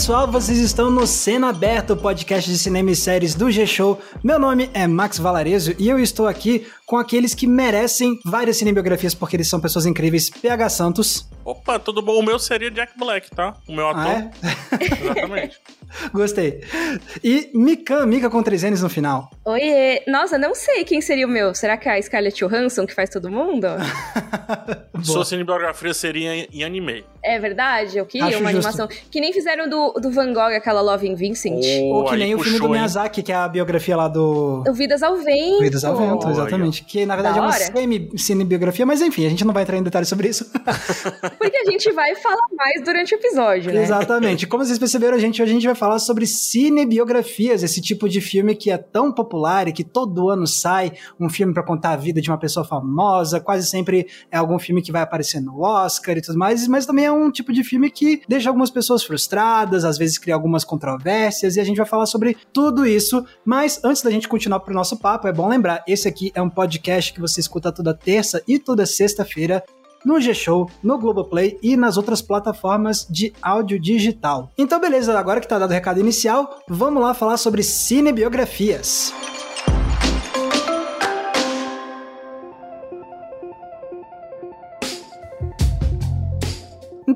Pessoal, vocês estão no Cena Aberta, o podcast de cinema e séries do G-Show. Meu nome é Max Valarezo e eu estou aqui com aqueles que merecem várias cinebiografias porque eles são pessoas incríveis. PH Santos. Opa, tudo bom? O meu seria Jack Black, tá? O meu ator. Ah, é? Exatamente. Gostei. E Mika, Mika com três N's no final. Oiê. Nossa, não sei quem seria o meu. Será que é a Scarlett Johansson que faz todo mundo? Sua cinebiografia seria em anime. É verdade? O que? Acho Uma justo. animação. Que nem fizeram do, do Van Gogh, aquela Love in Vincent. Oh, Ou que nem o filme do Miyazaki, que é a biografia lá do... O Vidas ao Vento. Vidas ao Vento, exatamente. Que na verdade da é uma semi-cinebiografia, mas enfim, a gente não vai entrar em detalhes sobre isso. Porque a gente vai falar mais durante o episódio, né? Exatamente. Como vocês perceberam, a gente, a gente vai falar sobre cinebiografias, esse tipo de filme que é tão popular e que todo ano sai um filme para contar a vida de uma pessoa famosa, quase sempre é algum filme que vai aparecer no Oscar e tudo mais, mas também é um tipo de filme que deixa algumas pessoas frustradas, às vezes cria algumas controvérsias, e a gente vai falar sobre tudo isso. Mas antes da gente continuar pro nosso papo, é bom lembrar, esse aqui é um podcast que você escuta toda terça e toda sexta-feira no G-Show, no Globoplay e nas outras plataformas de áudio digital. Então, beleza, agora que tá dado o recado inicial, vamos lá falar sobre cinebiografias.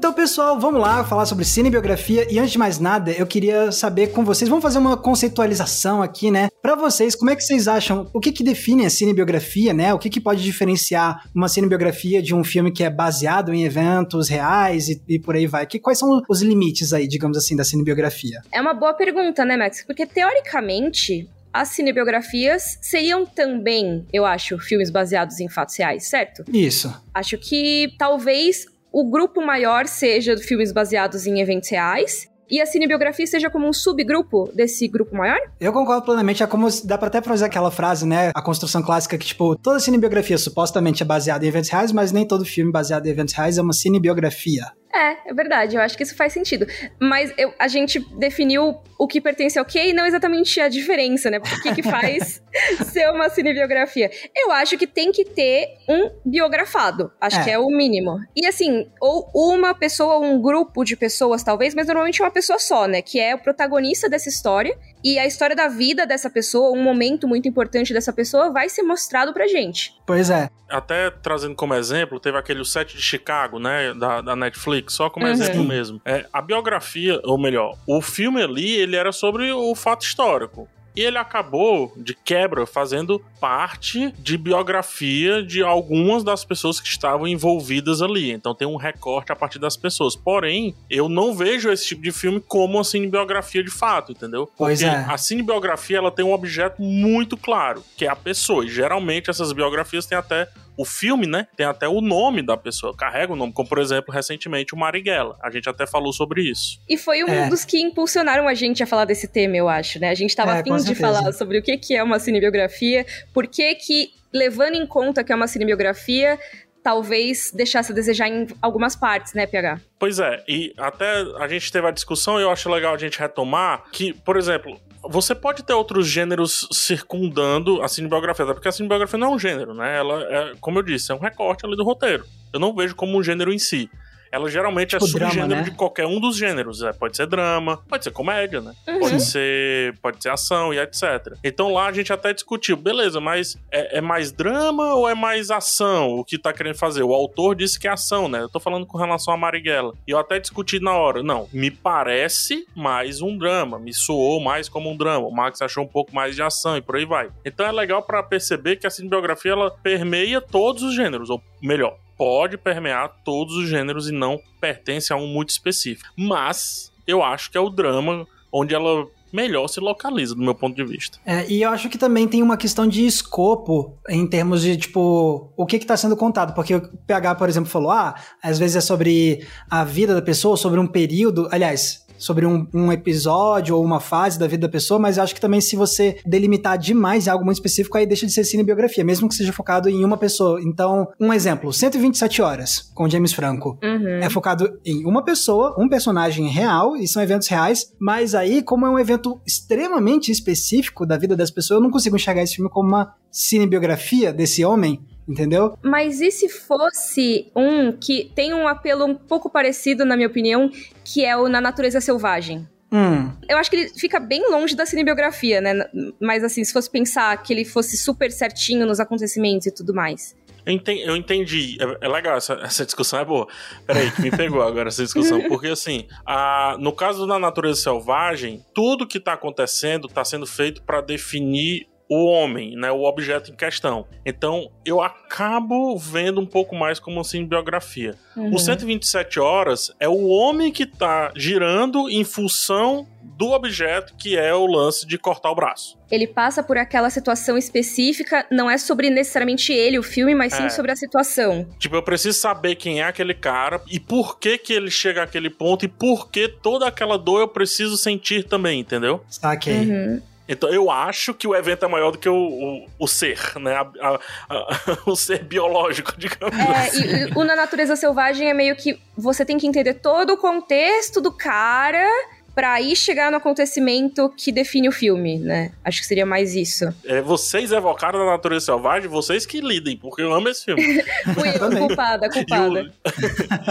Então, pessoal, vamos lá falar sobre cinebiografia. E antes de mais nada, eu queria saber com vocês, vamos fazer uma conceitualização aqui, né? Para vocês, como é que vocês acham, o que que define a cinebiografia, né? O que que pode diferenciar uma cinebiografia de um filme que é baseado em eventos reais e, e por aí vai? Que, quais são os limites aí, digamos assim, da cinebiografia? É uma boa pergunta, né, Max? Porque teoricamente, as cinebiografias seriam também, eu acho, filmes baseados em fatos reais, certo? Isso. Acho que talvez o grupo maior seja filmes baseados em eventos reais e a cinebiografia seja como um subgrupo desse grupo maior? Eu concordo plenamente. É como dá pra até fazer aquela frase, né? A construção clássica que, tipo, toda cinebiografia supostamente é baseada em eventos reais, mas nem todo filme baseado em eventos reais é uma cinebiografia. É, é verdade, eu acho que isso faz sentido. Mas eu, a gente definiu o que pertence ao quê e não exatamente a diferença, né? O que, que faz ser uma cinebiografia. Eu acho que tem que ter um biografado. Acho é. que é o mínimo. E assim, ou uma pessoa, um grupo de pessoas, talvez, mas normalmente uma pessoa só, né? Que é o protagonista dessa história. E a história da vida dessa pessoa, um momento muito importante dessa pessoa, vai ser mostrado pra gente. Pois é. Até trazendo como exemplo, teve aquele o set de Chicago, né? Da, da Netflix só como uhum. exemplo mesmo. É, a biografia, ou melhor, o filme ali, ele era sobre o fato histórico. E ele acabou, de quebra, fazendo parte de biografia de algumas das pessoas que estavam envolvidas ali. Então tem um recorte a partir das pessoas. Porém, eu não vejo esse tipo de filme como uma cinebiografia de fato, entendeu? Pois Porque é. a cinebiografia ela tem um objeto muito claro, que é a pessoa. E geralmente essas biografias têm até o filme, né, tem até o nome da pessoa, carrega o nome, como por exemplo, recentemente o Marighella. A gente até falou sobre isso. E foi um é. dos que impulsionaram a gente a falar desse tema, eu acho, né? A gente tava é, afim de falar sobre o que, que é uma cinebiografia, por que que, levando em conta que é uma cinebiografia, talvez deixasse a desejar em algumas partes, né, PH? Pois é, e até a gente teve a discussão e eu acho legal a gente retomar que, por exemplo, você pode ter outros gêneros circundando a cinebiografia, porque a cinebiografia não é um gênero, né? Ela é, como eu disse, é um recorte ali do roteiro. Eu não vejo como um gênero em si ela geralmente é tipo é subgênero drama, né? de qualquer um dos gêneros. É, pode ser drama, pode ser comédia, né? Uhum. Pode ser pode ser ação e etc. Então lá a gente até discutiu, beleza, mas é, é, mais drama ou é mais ação o que tá querendo fazer? O autor disse que é ação, né? Eu tô falando com relação a Marighella. E eu até discuti na hora. Não, me parece mais um drama, me soou mais como um drama. O Max achou um pouco mais de ação e por aí vai. Então é legal para perceber que a cinebiografia ela permeia todos os gêneros, ou melhor, pode permear todos os gêneros e não pertence a um muito específico. Mas eu acho que é o drama onde ela melhor se localiza, do meu ponto de vista. É, e eu acho que também tem uma questão de escopo em termos de, tipo, o que está sendo contado. Porque o PH, por exemplo, falou, ah, às vezes é sobre a vida da pessoa, sobre um período. Aliás, sobre um, um, episódio ou uma fase da vida da pessoa, mas acho que também se você delimitar demais algo muito específico, aí deixa de ser cinebiografia, mesmo que seja focado em uma pessoa. Então, um exemplo, 127 horas com James Franco. Uhum. É focado em uma pessoa, um personagem real, e são eventos reais, mas aí, como é um evento extremamente específico da vida das pessoas, eu não consigo enxergar esse filme como uma cinebiografia desse homem, entendeu? Mas e se fosse um que tem um apelo um pouco parecido, na minha opinião, que é o Na Natureza Selvagem? Hum. Eu acho que ele fica bem longe da cinebiografia, né? Mas assim, se fosse pensar que ele fosse super certinho nos acontecimentos e tudo mais. Eu entendi. É, é legal, essa, essa, discussão é boa. Peraí, que me pegou agora essa discussão. Porque, assim, a, no caso da natureza selvagem, tudo que está acontecendo está sendo feito para definir o homem, né, o objeto em questão. Então, eu acabo vendo um pouco mais como assim biografia. Uhum. O 127 horas é o homem que está girando em função do objeto que é o lance de cortar o braço. Ele passa por aquela situação específica, não é sobre necessariamente ele, o filme, mas sim é. sobre a situação. Tipo, eu preciso saber quem é aquele cara e por que que ele chega àquele ponto e por que toda aquela dor eu preciso sentir também, entendeu? Saquei. Uhum. Então eu acho que o evento é maior do que o, o, o ser, né? A, a, a, o ser biológico, digamos é, assim. E, o Na Natureza Selvagem é meio que você tem que entender todo o contexto do cara para aí chegar no acontecimento que define o filme, né? Acho que seria mais isso. É, vocês evocaram a natureza selvagem, vocês que lidem, porque eu amo esse filme. Fui eu, culpada, culpada.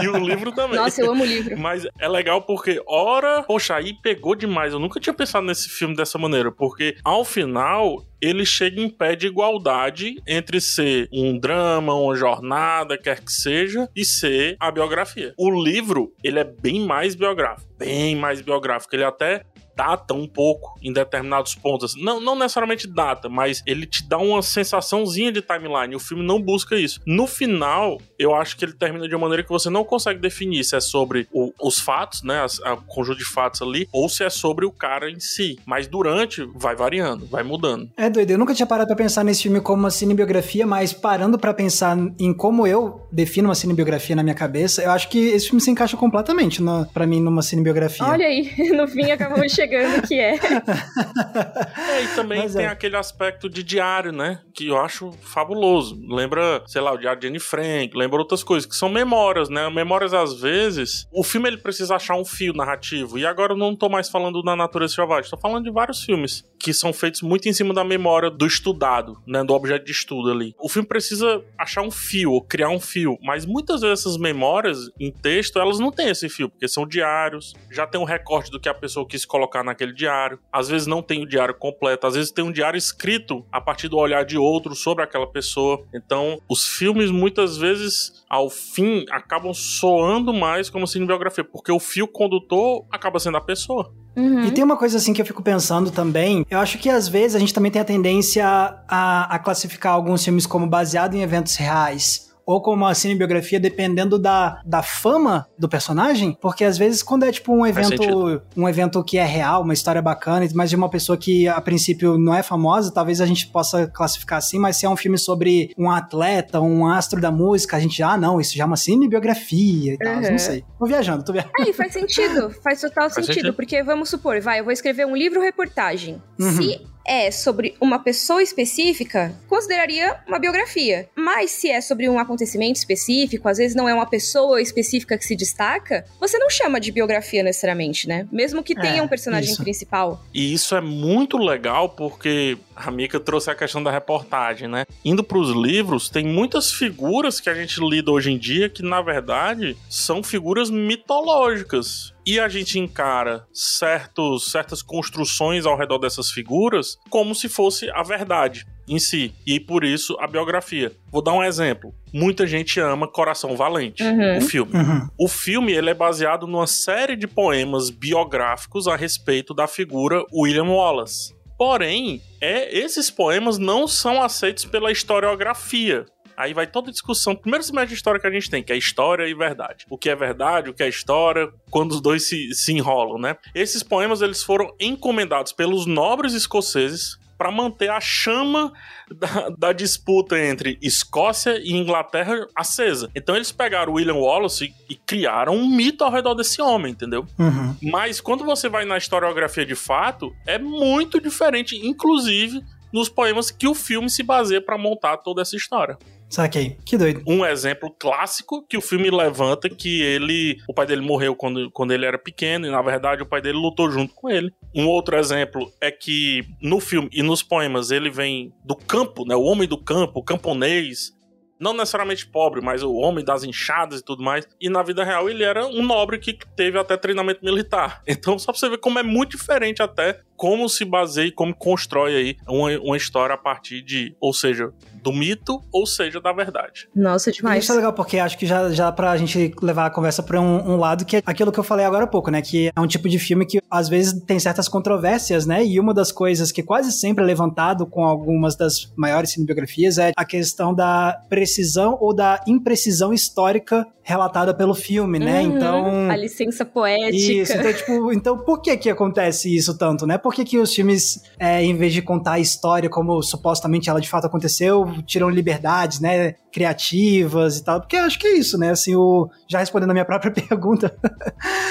E o, e o, livro também. Nossa, eu amo o livro. Mas é legal porque, ora, poxa, aí pegou demais. Eu nunca tinha pensado nesse filme dessa maneira, porque ao final ele chega em pé de igualdade entre ser um drama, uma jornada, quer que seja, e ser a biografia. O livro, ele é bem mais biográfico, bem mais biográfico. Ele até data um pouco em determinados pontos. Não, não necessariamente data, mas ele te dá uma sensaçãozinha de timeline. O filme não busca isso. No final, eu acho que ele termina de uma maneira que você não consegue definir se é sobre o, os fatos, né? A, conjunto de fatos ali, ou se é sobre o cara em si. Mas durante, vai variando, vai mudando. É doido. Eu nunca tinha parado pra pensar nesse filme como uma cinebiografia, mas parando para pensar em como eu defino uma cinebiografia na minha cabeça, eu acho que esse filme se encaixa completamente para mim numa cinebiografia. Olha aí, no fim acabamos de chegando que é. é e também Mas tem é. aquele aspecto de diário, né? Que eu acho fabuloso. Lembra, sei lá, o diário de Anne Frank, lembra outras coisas, que são memórias, né? Memórias, às vezes, o filme ele precisa achar um fio narrativo. E agora eu não tô mais falando da natureza selvagem, tô falando de vários filmes que são feitos muito em cima da memória do estudado, né? Do objeto de estudo ali. O filme precisa achar um fio, ou criar um fio. Mas muitas vezes essas memórias em texto, elas não têm esse fio, porque são diários, já tem um recorte do que a pessoa quis colocar naquele diário. Às vezes não tem o diário completo, às vezes tem um diário escrito a partir do olhar de outro sobre aquela pessoa. Então, os filmes muitas vezes ao fim acabam soando mais como cinebiografia, porque o fio condutor acaba sendo a pessoa. Uhum. E tem uma coisa assim que eu fico pensando também. Eu acho que às vezes a gente também tem a tendência a, a classificar alguns filmes como baseado em eventos reais ou como uma cinebiografia, dependendo da, da fama do personagem, porque às vezes quando é tipo um evento, um evento que é real, uma história bacana, mas de uma pessoa que a princípio não é famosa, talvez a gente possa classificar assim, mas se é um filme sobre um atleta, um astro da música, a gente já, ah, não, isso já é uma cinebiografia e tal, uhum. não sei. Tô viajando, tô viajando. Aí faz sentido, faz total faz sentido, sentido, porque vamos supor, vai, eu vou escrever um livro reportagem. Uhum. Se é sobre uma pessoa específica, consideraria uma biografia. Mas se é sobre um acontecimento específico, às vezes não é uma pessoa específica que se destaca, você não chama de biografia necessariamente, né? Mesmo que tenha é, um personagem isso. principal. E isso é muito legal porque a Mika trouxe a questão da reportagem, né? Indo para os livros, tem muitas figuras que a gente lida hoje em dia que, na verdade, são figuras mitológicas. E a gente encara certos, certas construções ao redor dessas figuras como se fosse a verdade em si. E por isso a biografia. Vou dar um exemplo. Muita gente ama Coração Valente, uhum. o filme. Uhum. O filme ele é baseado numa série de poemas biográficos a respeito da figura William Wallace. Porém, é, esses poemas não são aceitos pela historiografia. Aí vai toda a discussão. Primeiro semestre de história que a gente tem, que é história e verdade. O que é verdade, o que é história, quando os dois se, se enrolam, né? Esses poemas eles foram encomendados pelos nobres escoceses para manter a chama da, da, disputa entre Escócia e Inglaterra acesa. Então eles pegaram William Wallace e, e criaram um mito ao redor desse homem, entendeu? Uhum. Mas quando você vai na historiografia de fato, é muito diferente, inclusive nos poemas que o filme se baseia para montar toda essa história. Saquei. Que doido. Um exemplo clássico que o filme levanta que ele, o pai dele morreu quando, quando ele era pequeno e na verdade o pai dele lutou junto com ele. Um outro exemplo é que no filme e nos poemas ele vem do campo, né, o homem do campo, o camponês, não necessariamente pobre, mas o homem das enxadas e tudo mais. E na vida real ele era um nobre que teve até treinamento militar. Então, só pra você ver como é muito diferente até como se baseia e como constrói aí uma, uma história a partir de, ou seja, do mito, ou seja, da verdade. Nossa, demais. Isso é legal, porque acho que já, já pra gente levar a conversa pra um, um, lado que é aquilo que eu falei agora há pouco, né? Que é um tipo de filme que às vezes tem certas controvérsias, né? E uma das coisas que quase sempre é levantado com algumas das maiores cinebiografias é a questão da precisão ou da imprecisão histórica relatada pelo filme, né? Uhum, então. A licença poética. Isso, então, tipo, então por que que acontece isso tanto, né? Por que, que os filmes, é, em vez de contar a história como supostamente ela de fato aconteceu, tiram liberdades, né? Criativas e tal. Porque acho que é isso, né? Assim, o. Já respondendo a minha própria pergunta,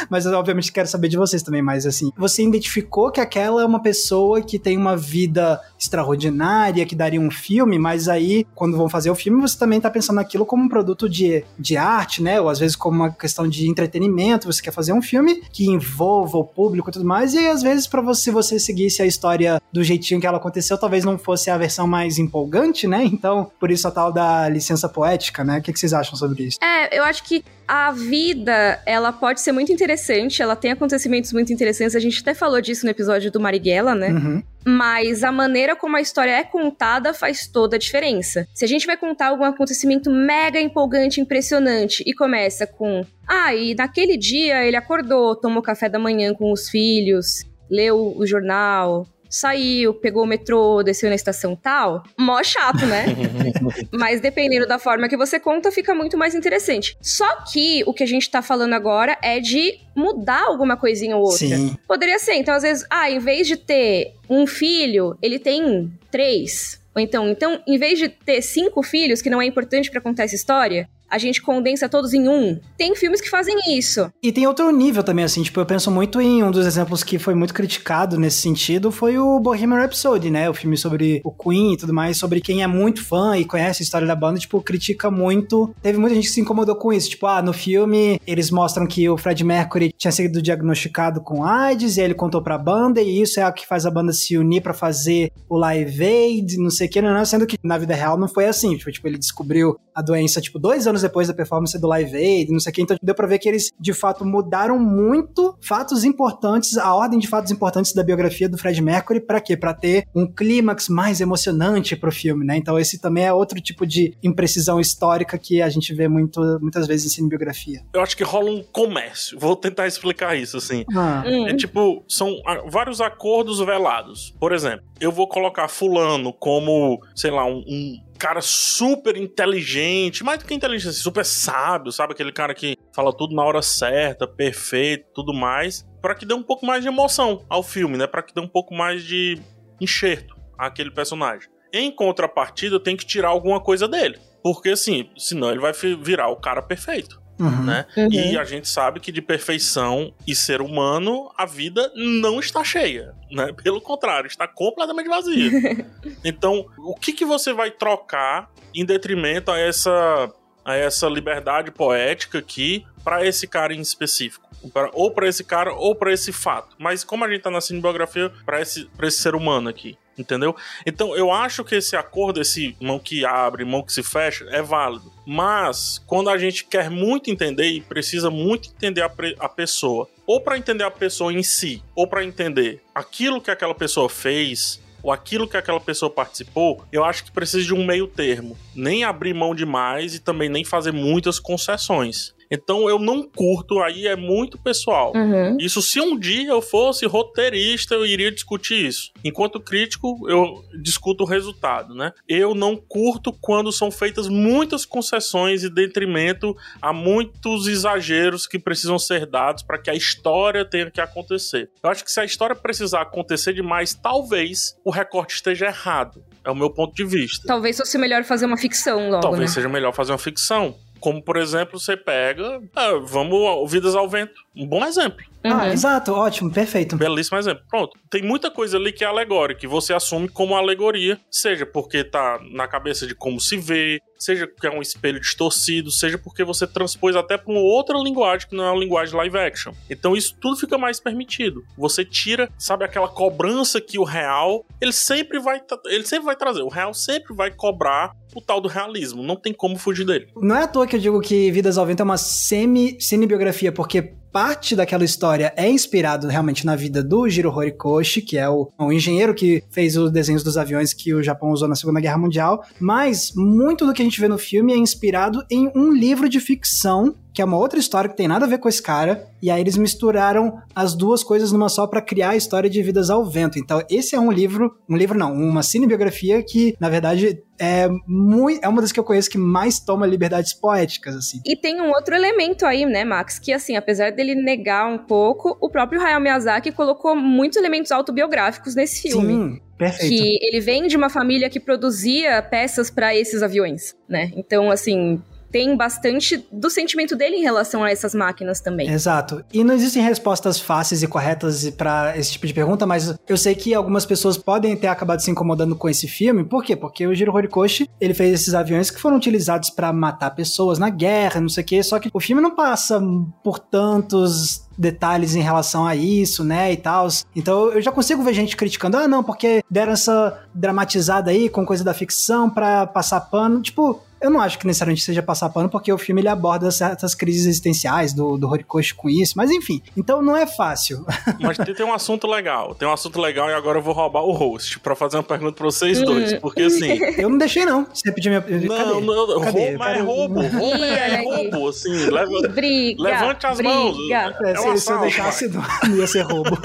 mas eu obviamente quero saber de vocês também, mas assim, você identificou que aquela é uma pessoa que tem uma vida extraordinária, que daria um filme, mas aí, quando vão fazer o filme, você também tá pensando naquilo como um produto de, de arte, né? Ou às vezes como uma questão de entretenimento, você quer fazer um filme que envolva o público e tudo mais, e aí, às vezes, para você, você seguisse a história do jeitinho que ela aconteceu, talvez não fosse a versão mais empolgante, né? Então, por isso a tal da licença poética, né? O que, que vocês acham sobre isso? É, eu acho que a vida, ela pode ser muito interessante, ela tem acontecimentos muito interessantes, a gente até falou disso no episódio do Marighella, né? Uhum. Mas a maneira como a história é contada faz toda a diferença. Se a gente vai contar algum acontecimento mega empolgante, impressionante, e começa com. Ah, e naquele dia ele acordou, tomou café da manhã com os filhos, leu o jornal, saiu, pegou o metrô, desceu na estação tal, mó chato, né? Mas dependendo da forma que você conta, fica muito mais interessante. Só que o que a gente tá falando agora é de mudar alguma coisinha ou outra. Sim. Poderia ser, então às vezes, ah, em vez de ter um filho, ele tem três. Ou então, então, em vez de ter cinco filhos, que não é importante para contar essa história, a gente condensa todos em um. Tem filmes que fazem isso. E tem outro nível também, assim, tipo, eu penso muito em um dos exemplos que foi muito criticado nesse sentido, foi o Bohemian Rhapsody, né? O filme sobre o Queen e tudo mais, sobre quem é muito fã e conhece a história da banda, tipo, critica muito. Teve muita gente que se incomodou com isso, tipo, ah, no filme eles mostram que o Fred Mercury tinha sido diagnosticado com AIDS, e ele contou pra banda, e isso é o que faz a banda se unir para fazer o Live Aid, não sei o que, não, não, sendo que na vida real não foi assim, tipo, tipo ele descobriu a doença, tipo, dois anos depois da performance do Live Aid, não sei o que. Então deu pra ver que eles, de fato, mudaram muito fatos importantes, a ordem de fatos importantes da biografia do Fred Mercury, para quê? Pra ter um clímax mais emocionante pro filme, né? Então esse também é outro tipo de imprecisão histórica que a gente vê muito, muitas vezes em cinebiografia. Eu acho que rola um comércio. Vou tentar explicar isso, assim. Ah. Hum. É tipo, são vários acordos velados. Por exemplo, eu vou colocar fulano como, sei lá, um, um cara super inteligente, mais do que inteligente, assim, super sábio, sabe? Aquele cara que fala tudo na hora certa, perfeito, tudo mais, para que dê um pouco mais de emoção ao filme, né? Para que dê um pouco mais de enxerto àquele personagem. Em contrapartida, tem que tirar alguma coisa dele. Porque assim, senão ele vai virar o cara perfeito Uhum. né? Uhum. E a gente sabe que de perfeição e ser humano, a vida não está cheia, né? Pelo contrário, está completamente vazia. então, o que, que você vai trocar em detrimento a essa, a essa liberdade poética aqui para esse cara em específico? Pra- ou para esse cara ou para esse fato. Mas como a gente tá na cinebiografia, para esse, esse ser humano aqui. Entendeu? Então eu acho que esse acordo, esse mão que abre, mão que se fecha, é válido. Mas quando a gente quer muito entender e precisa muito entender a, a pessoa, ou para entender a pessoa em si, ou para entender aquilo que aquela pessoa fez, ou aquilo que aquela pessoa participou, eu acho que precisa de um meio termo. Nem abrir mão demais e também nem fazer muitas concessões. Então eu não curto, aí é muito pessoal. Uhum. Isso se um dia eu fosse roteirista, eu iria discutir isso. Enquanto crítico, eu discuto o resultado, né? Eu não curto quando são feitas muitas concessões e detrimento a muitos exageros que precisam ser dados para que a história tenha que acontecer. Eu acho que se a história precisar acontecer demais, talvez o recorte esteja errado. É o meu ponto de vista. Talvez fosse melhor fazer uma ficção logo, Talvez né? seja melhor fazer uma ficção. Como, por exemplo, você pega. ah, vamos Vidas ao Vento. Um bom exemplo. Uhum. Ah, exato, ótimo, perfeito. Belíssimo exemplo. Pronto. Tem muita coisa ali que é alegórica, que você assume como alegoria, seja porque tá na cabeça de como se vê, seja porque é um espelho distorcido, seja porque você transpôs até para uma outra linguagem que não é a linguagem live action. Então isso tudo fica mais permitido. Você tira, sabe, aquela cobrança que o real, ele sempre vai, ele sempre vai trazer. O real sempre vai cobrar o tal do realismo. Não tem como fugir dele. Não é à toa que eu digo que Vidas ao Vento é uma semi-cinebiografia, porque parte daquela história é inspirado realmente na vida do Jiro Horikoshi, que é o, o engenheiro que fez os desenhos dos aviões que o Japão usou na Segunda Guerra Mundial, mas muito do que a gente vê no filme é inspirado em um livro de ficção que é uma outra história que tem nada a ver com esse cara, e aí eles misturaram as duas coisas numa só para criar a história de Vidas ao Vento. Então, esse é um livro, um livro não, uma cinebiografia que, na verdade, é muito, é uma das que eu conheço que mais toma liberdades poéticas, assim. E tem um outro elemento aí, né, Max, que assim, apesar dele negar um pouco, o próprio Hayao Miyazaki colocou muitos elementos autobiográficos nesse filme. Sim. Perfeito. Que ele vem de uma família que produzia peças para esses aviões, né? Então, assim, tem bastante do sentimento dele em relação a essas máquinas também. Exato. E não existem respostas fáceis e corretas para esse tipo de pergunta, mas eu sei que algumas pessoas podem ter acabado se incomodando com esse filme. Por quê? Porque o Jiro Horikoshi, ele fez esses aviões que foram utilizados para matar pessoas na guerra, não sei o quê, só que o filme não passa por tantos detalhes em relação a isso, né, e tal. Então eu já consigo ver gente criticando, ah, não, porque deram essa dramatizada aí com coisa da ficção pra passar pano. Tipo, eu não acho que necessariamente seja passar pano, porque o filme ele aborda certas crises existenciais do, do Horikoshi com isso, mas enfim. Então não é fácil. Mas tem, tem, um assunto legal, tem um assunto legal e agora eu vou roubar o host pra fazer uma pergunta pra vocês hum. dois, porque assim... Eu não deixei não, você pediu minha... Não, Cadê? não, Cadê? roubo é roubo, roubo é roubo, assim, leva, briga, levante as briga. mãos. É, é se, se eu deixasse, não, não ia ser roubo.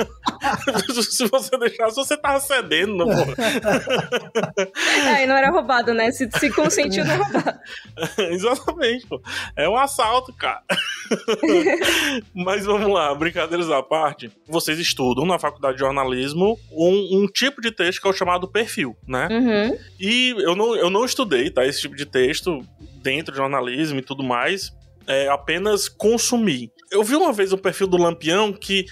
se você deixasse, você tava cedendo, não, pô. É, não era roubado, né? Se, se consentiu, não é roubado. Exatamente, pô. É um assalto, cara. Mas vamos lá, brincadeiras à parte. Vocês estudam na faculdade de jornalismo um, um tipo de texto que é o chamado perfil, né? Uhum. E eu não, eu não estudei, tá? Esse tipo de texto dentro de jornalismo e tudo mais. É apenas consumir. Eu vi uma vez o perfil do Lampião que,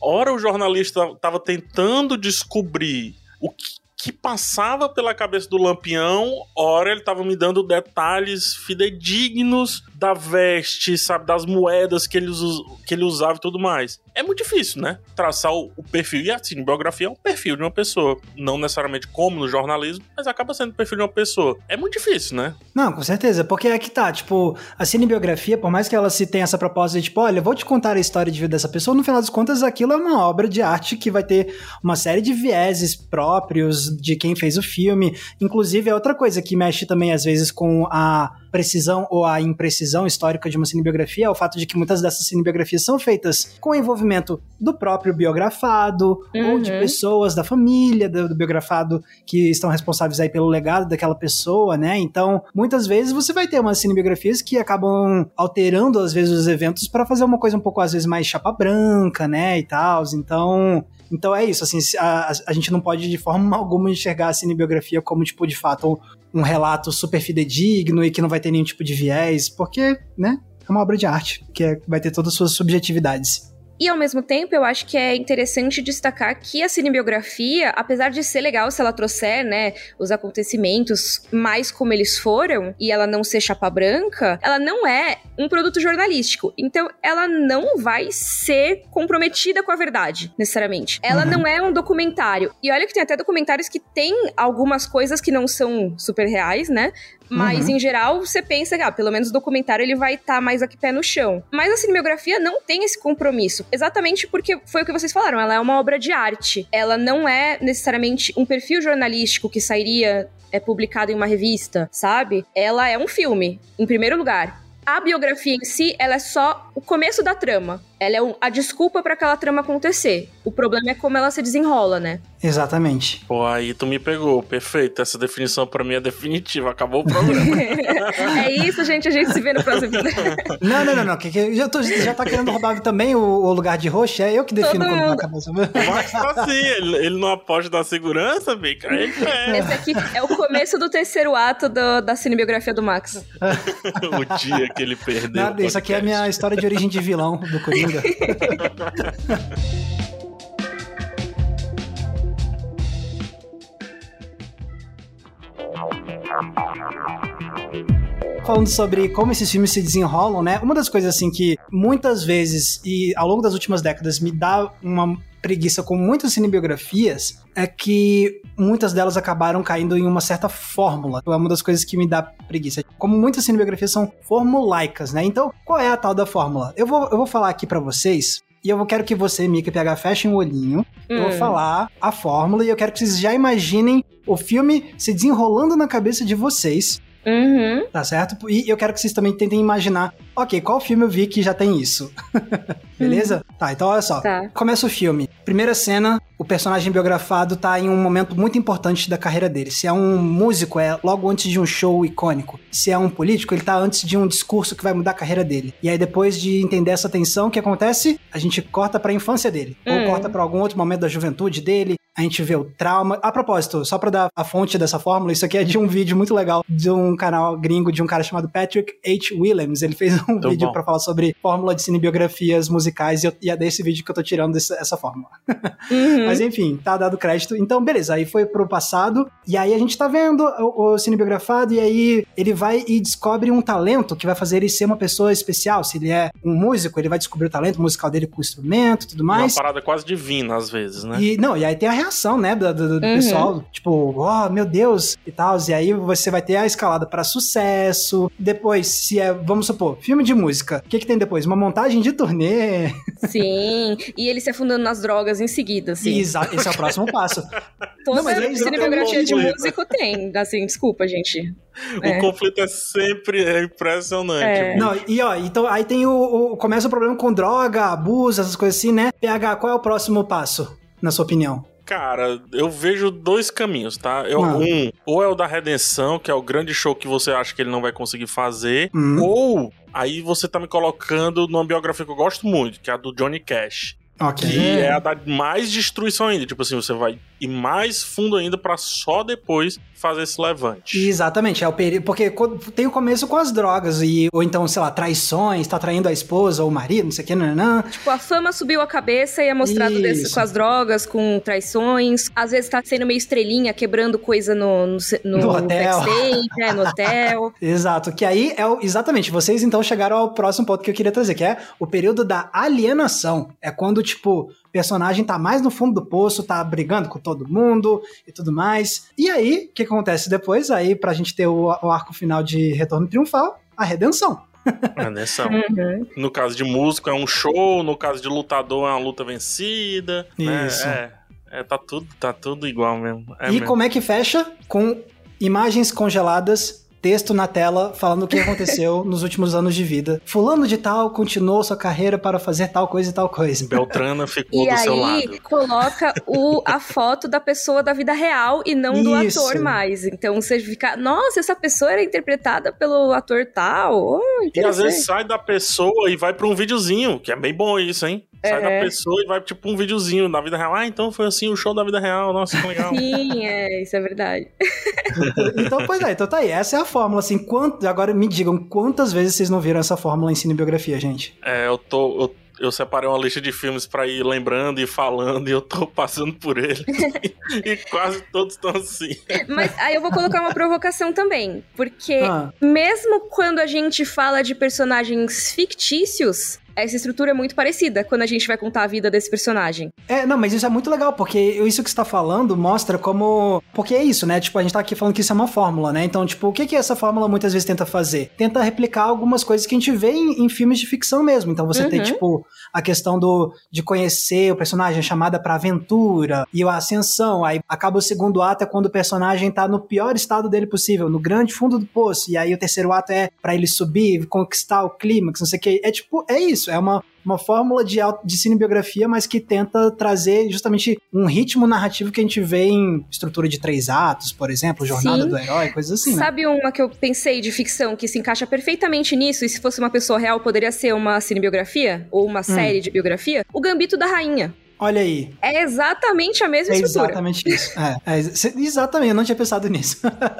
ora, o jornalista estava tentando descobrir o que, que passava pela cabeça do Lampião, ora ele tava me dando detalhes fidedignos da veste, sabe, das moedas que ele, que ele usava e tudo mais. É muito difícil, né? Traçar o, o perfil. E assim, biografia é um perfil de uma pessoa. Não necessariamente como no jornalismo, mas acaba sendo o perfil de uma pessoa. É muito difícil, né? Não, com certeza. Porque é que tá, tipo, a cinebiografia, por mais que ela se tenha essa proposta de, tipo, olha, vou te contar a história de vida dessa pessoa, no final das contas, aquilo é uma obra de arte que vai ter uma série de vieses próprios de quem fez o filme. Inclusive, é outra coisa que mexe também, às vezes, com a precisão ou a imprecisão histórica de uma cinebiografia é o fato de que muitas dessas cinebiografias são feitas com envolvimento do próprio biografado uhum. ou de uhum. pessoas da família do, do, biografado que estão responsáveis aí pelo legado daquela pessoa, né? Então, muitas vezes você vai ter umas cinebiografias que acabam alterando às vezes os eventos para fazer uma coisa um pouco às vezes mais chapa branca, né, e tal. Então, então é isso, assim, a, a gente não pode de forma alguma enxergar a cinebiografia como, tipo, de fato, um relato super fidedigno e que não vai ter nenhum tipo de viés, porque, né, é uma obra de arte, que é, vai ter todas as suas subjetividades. E ao mesmo tempo, eu acho que é interessante destacar que a cinebiografia, apesar de ser legal se ela trouxer, né, os acontecimentos mais como eles foram e ela não ser chapa branca, ela não é um produto jornalístico. Então, ela não vai ser comprometida com a verdade, necessariamente. Ela uhum. não é um documentário. E olha que tem até documentários que tem algumas coisas que não são super reais, né? Mas, uhum. em geral, você pensa que, ah, pelo menos o documentário ele vai estar tá mais aqui pé no chão. Mas a cinebiografia não tem esse compromisso. Exatamente porque foi o que vocês falaram, ela é uma obra de arte. Ela não é necessariamente um perfil jornalístico que sairia é publicado em uma revista, sabe? Ela é um filme, em primeiro lugar. A biografia em si, ela é só o começo da trama. Ela é a desculpa para aquela trama acontecer. O problema é como ela se desenrola, né? Exatamente. Pô, aí tu me pegou. Perfeito. Essa definição para mim é definitiva. Acabou o programa. é isso, gente. A gente se vê no próximo vídeo. não, não, não, não. Que, que, já, tô, já tá querendo roubar também o, o, lugar de roxo. É eu que defino Todo como acabou. Mas tá assim. Ele, ele não aposta da segurança, Bica. É. Esse aqui é o começo do terceiro ato do, da cinebiografia do Max. o dia que ele perdeu. Nada, isso aqui é a minha história de origem de vilão do Coringa. ainda. Falando sobre como esses filmes se desenrolam, né? Uma das coisas assim que muitas vezes e ao longo das últimas décadas me dá uma preguiça com muitas cinebiografias é que muitas delas acabaram caindo em uma certa fórmula. É uma das coisas que me dá preguiça. Como muitas cinebiografias são formulaicas, né? Então, qual é a tal da fórmula? Eu vou, eu vou falar aqui para vocês e eu quero que você, Mika, PH, fechem o olhinho. Hum. Eu vou hum. falar a fórmula e eu quero que vocês já imaginem o filme se desenrolando na cabeça de vocês. Uhum. Tá certo? E eu quero que vocês também tentem imaginar, ok, qual filme eu vi que já tem isso? Beleza? Uhum. Tá, então olha só. Tá. Começa o filme. Primeira cena, o personagem biografado tá em um momento muito importante da carreira dele. Se é um músico, é logo antes de um show icônico. Se é um político, ele tá antes de um discurso que vai mudar a carreira dele. E aí, depois de entender essa tensão, o que acontece? A gente corta pra infância dele. Ou uhum. corta pra algum outro momento da juventude dele. A gente vê o trauma. A propósito, só pra dar a fonte dessa fórmula, isso aqui é de um vídeo muito legal de um canal gringo de um cara chamado Patrick H. Williams. Ele fez um vídeo para falar sobre fórmula de cinebiografias musicais e, eu, e é desse vídeo que eu tô tirando desse, essa fórmula. Uhum. Mas enfim, tá dado crédito. Então, beleza, aí foi pro passado, e aí a gente tá vendo o, o cinebiografado, e aí ele vai e descobre um talento que vai fazer ele ser uma pessoa especial. Se ele é um músico, ele vai descobrir o talento musical dele com o instrumento tudo mais. É uma parada quase divina, às vezes, né? E, não, e aí tem a reação, né, do, do, do uhum. pessoal, tipo, oh, meu Deus, e tal, e aí você vai ter a escalada para sucesso. Depois, se é, vamos supor, filme de música, o que que tem depois? Uma montagem de turnê. Sim, e ele se afundando nas drogas em seguida, assim. Exato, esse é o próximo passo. Toda não, mas é cinebiografia de músico tem, assim, desculpa, gente. O é. conflito é sempre é impressionante. É. Não, e ó, então aí tem o, o, Começa o problema com droga, abuso, essas coisas assim, né? PH, qual é o próximo passo, na sua opinião? Cara, eu vejo dois caminhos, tá? Eu, ah. Um, ou é o da redenção, que é o grande show que você acha que ele não vai conseguir fazer, hum. ou aí você tá me colocando numa biografia que eu gosto muito, que é a do Johnny Cash. Okay. Que é a da mais destruição ainda. Tipo assim, você vai ir mais fundo ainda para só depois fazer esse levante. Exatamente, é o período. Porque tem o começo com as drogas, e, ou então, sei lá, traições, tá traindo a esposa ou o marido, não sei o que, não, não. Tipo, a fama subiu a cabeça e é mostrado desse, com as drogas, com traições. Às vezes tá sendo meio estrelinha, quebrando coisa no, no, no, no hotel. Backstage, é, no hotel. Exato, que aí é o, exatamente, vocês então chegaram ao próximo ponto que eu queria trazer, que é o período da alienação. É quando, tipo, personagem tá mais no fundo do poço, tá brigando com todo mundo e tudo mais. E aí, o que acontece depois? Aí, pra gente ter o, o arco final de Retorno Triunfal, a redenção. A redenção. Uhum. No caso de músico é um show, no caso de lutador é uma luta vencida. Né? Isso. Né? É, é, tá tudo, tá tudo igual mesmo. É e mesmo. como é que fecha? Com imagens congeladas texto na tela falando o que aconteceu nos últimos anos de vida. Fulano de tal continuou sua carreira para fazer tal coisa e tal coisa. Beltrana ficou e do aí, seu lado. E aí coloca o, a foto da pessoa da vida real e não do Isso. ator mais. Então você fica, nossa, essa pessoa era interpretada pelo ator tal. Oh, e às vezes sai da pessoa e vai para um videozinho, que é bem bom isso, hein? Sai é. da pessoa e vai, tipo, um videozinho da vida real. Ah, então foi assim o show da vida real. Nossa, que legal. Sim, é, isso é verdade. então, pois é, então tá aí. Essa é a fórmula, assim. Quant... Agora me digam, quantas vezes vocês não viram essa fórmula em cinebiografia, gente? É, eu tô. Eu, eu separei uma lista de filmes para ir lembrando e falando, e eu tô passando por eles. e quase todos estão assim. Mas aí eu vou colocar uma provocação também. Porque ah. mesmo quando a gente fala de personagens fictícios, essa estrutura é muito parecida quando a gente vai contar a vida desse personagem. É, não, mas isso é muito legal, porque isso que você tá falando mostra como. Porque é isso, né? Tipo, a gente tá aqui falando que isso é uma fórmula, né? Então, tipo, o que que essa fórmula muitas vezes tenta fazer? Tenta replicar algumas coisas que a gente vê em, em filmes de ficção mesmo. Então, você uhum. tem, tipo, a questão do de conhecer o personagem, a chamada pra aventura e a ascensão. Aí acaba o segundo ato é quando o personagem tá no pior estado dele possível, no grande fundo do poço. E aí o terceiro ato é para ele subir, conquistar o clímax, não sei o que. É tipo, é isso isso. É uma, uma fórmula de, de cinebiografia, mas que tenta trazer justamente um ritmo narrativo que a gente vê em estrutura de três atos, por exemplo, Jornada Sim. do Herói, coisas assim. Né? Sabe uma que eu pensei de ficção que se encaixa perfeitamente nisso, e se fosse uma pessoa real poderia ser uma cinebiografia? Ou uma hum. série de biografia? O Gambito da Rainha. Olha aí. É exatamente a mesma é estrutura. Exatamente isso. É, é, exatamente, eu não tinha pensado nisso.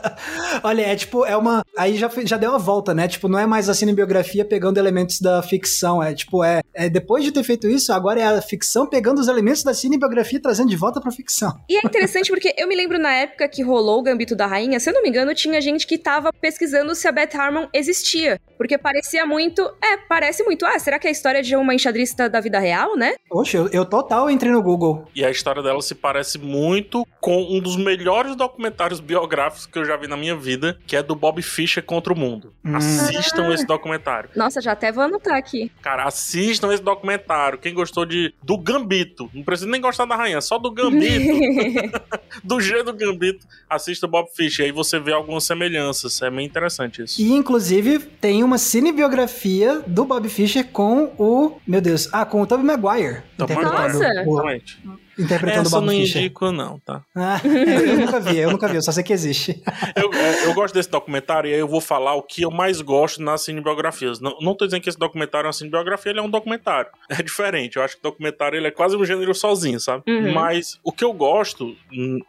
Olha, é tipo, é uma. Aí já, já deu uma volta, né? Tipo, não é mais a cinebiografia pegando elementos da ficção. É tipo, é, é depois de ter feito isso, agora é a ficção pegando os elementos da cinebiografia e trazendo de volta pra ficção. E é interessante porque eu me lembro na época que rolou o Gambito da Rainha, se eu não me engano, tinha gente que tava pesquisando se a Beth Harmon existia. Porque parecia muito. É, parece muito. Ah, será que é a história de uma enxadrista da vida real, né? Poxa, eu, eu total entrei no Google. E a história dela se parece muito com um dos melhores documentários biográficos que eu já vi na minha vida, que é do Bob Fischer contra o mundo. Hum. Assistam ah. esse documentário. Nossa, já até vou anotar aqui. Cara, assistam esse documentário. Quem gostou de do Gambito, não precisa nem gostar da rainha, só do Gambito. do G do Gambito, assista o Bob Fischer. Aí você vê algumas semelhanças. É meio interessante isso. E inclusive tem uma cinebiografia do Bob Fischer com o. Meu Deus. Ah, com o Tobey Maguire. Tobey Maguire. Nossa! Exatamente interpretando Essa o Bob não Fischer. indico, não, tá? Ah, eu nunca vi, eu nunca vi, eu só sei que existe. eu, é, eu gosto desse documentário e aí eu vou falar o que eu mais gosto nas cinebiografias. Não, não tô dizendo que esse documentário é uma cinebiografia, ele é um documentário. É diferente, eu acho que o documentário ele é quase um gênero sozinho, sabe? Uhum. Mas o que eu gosto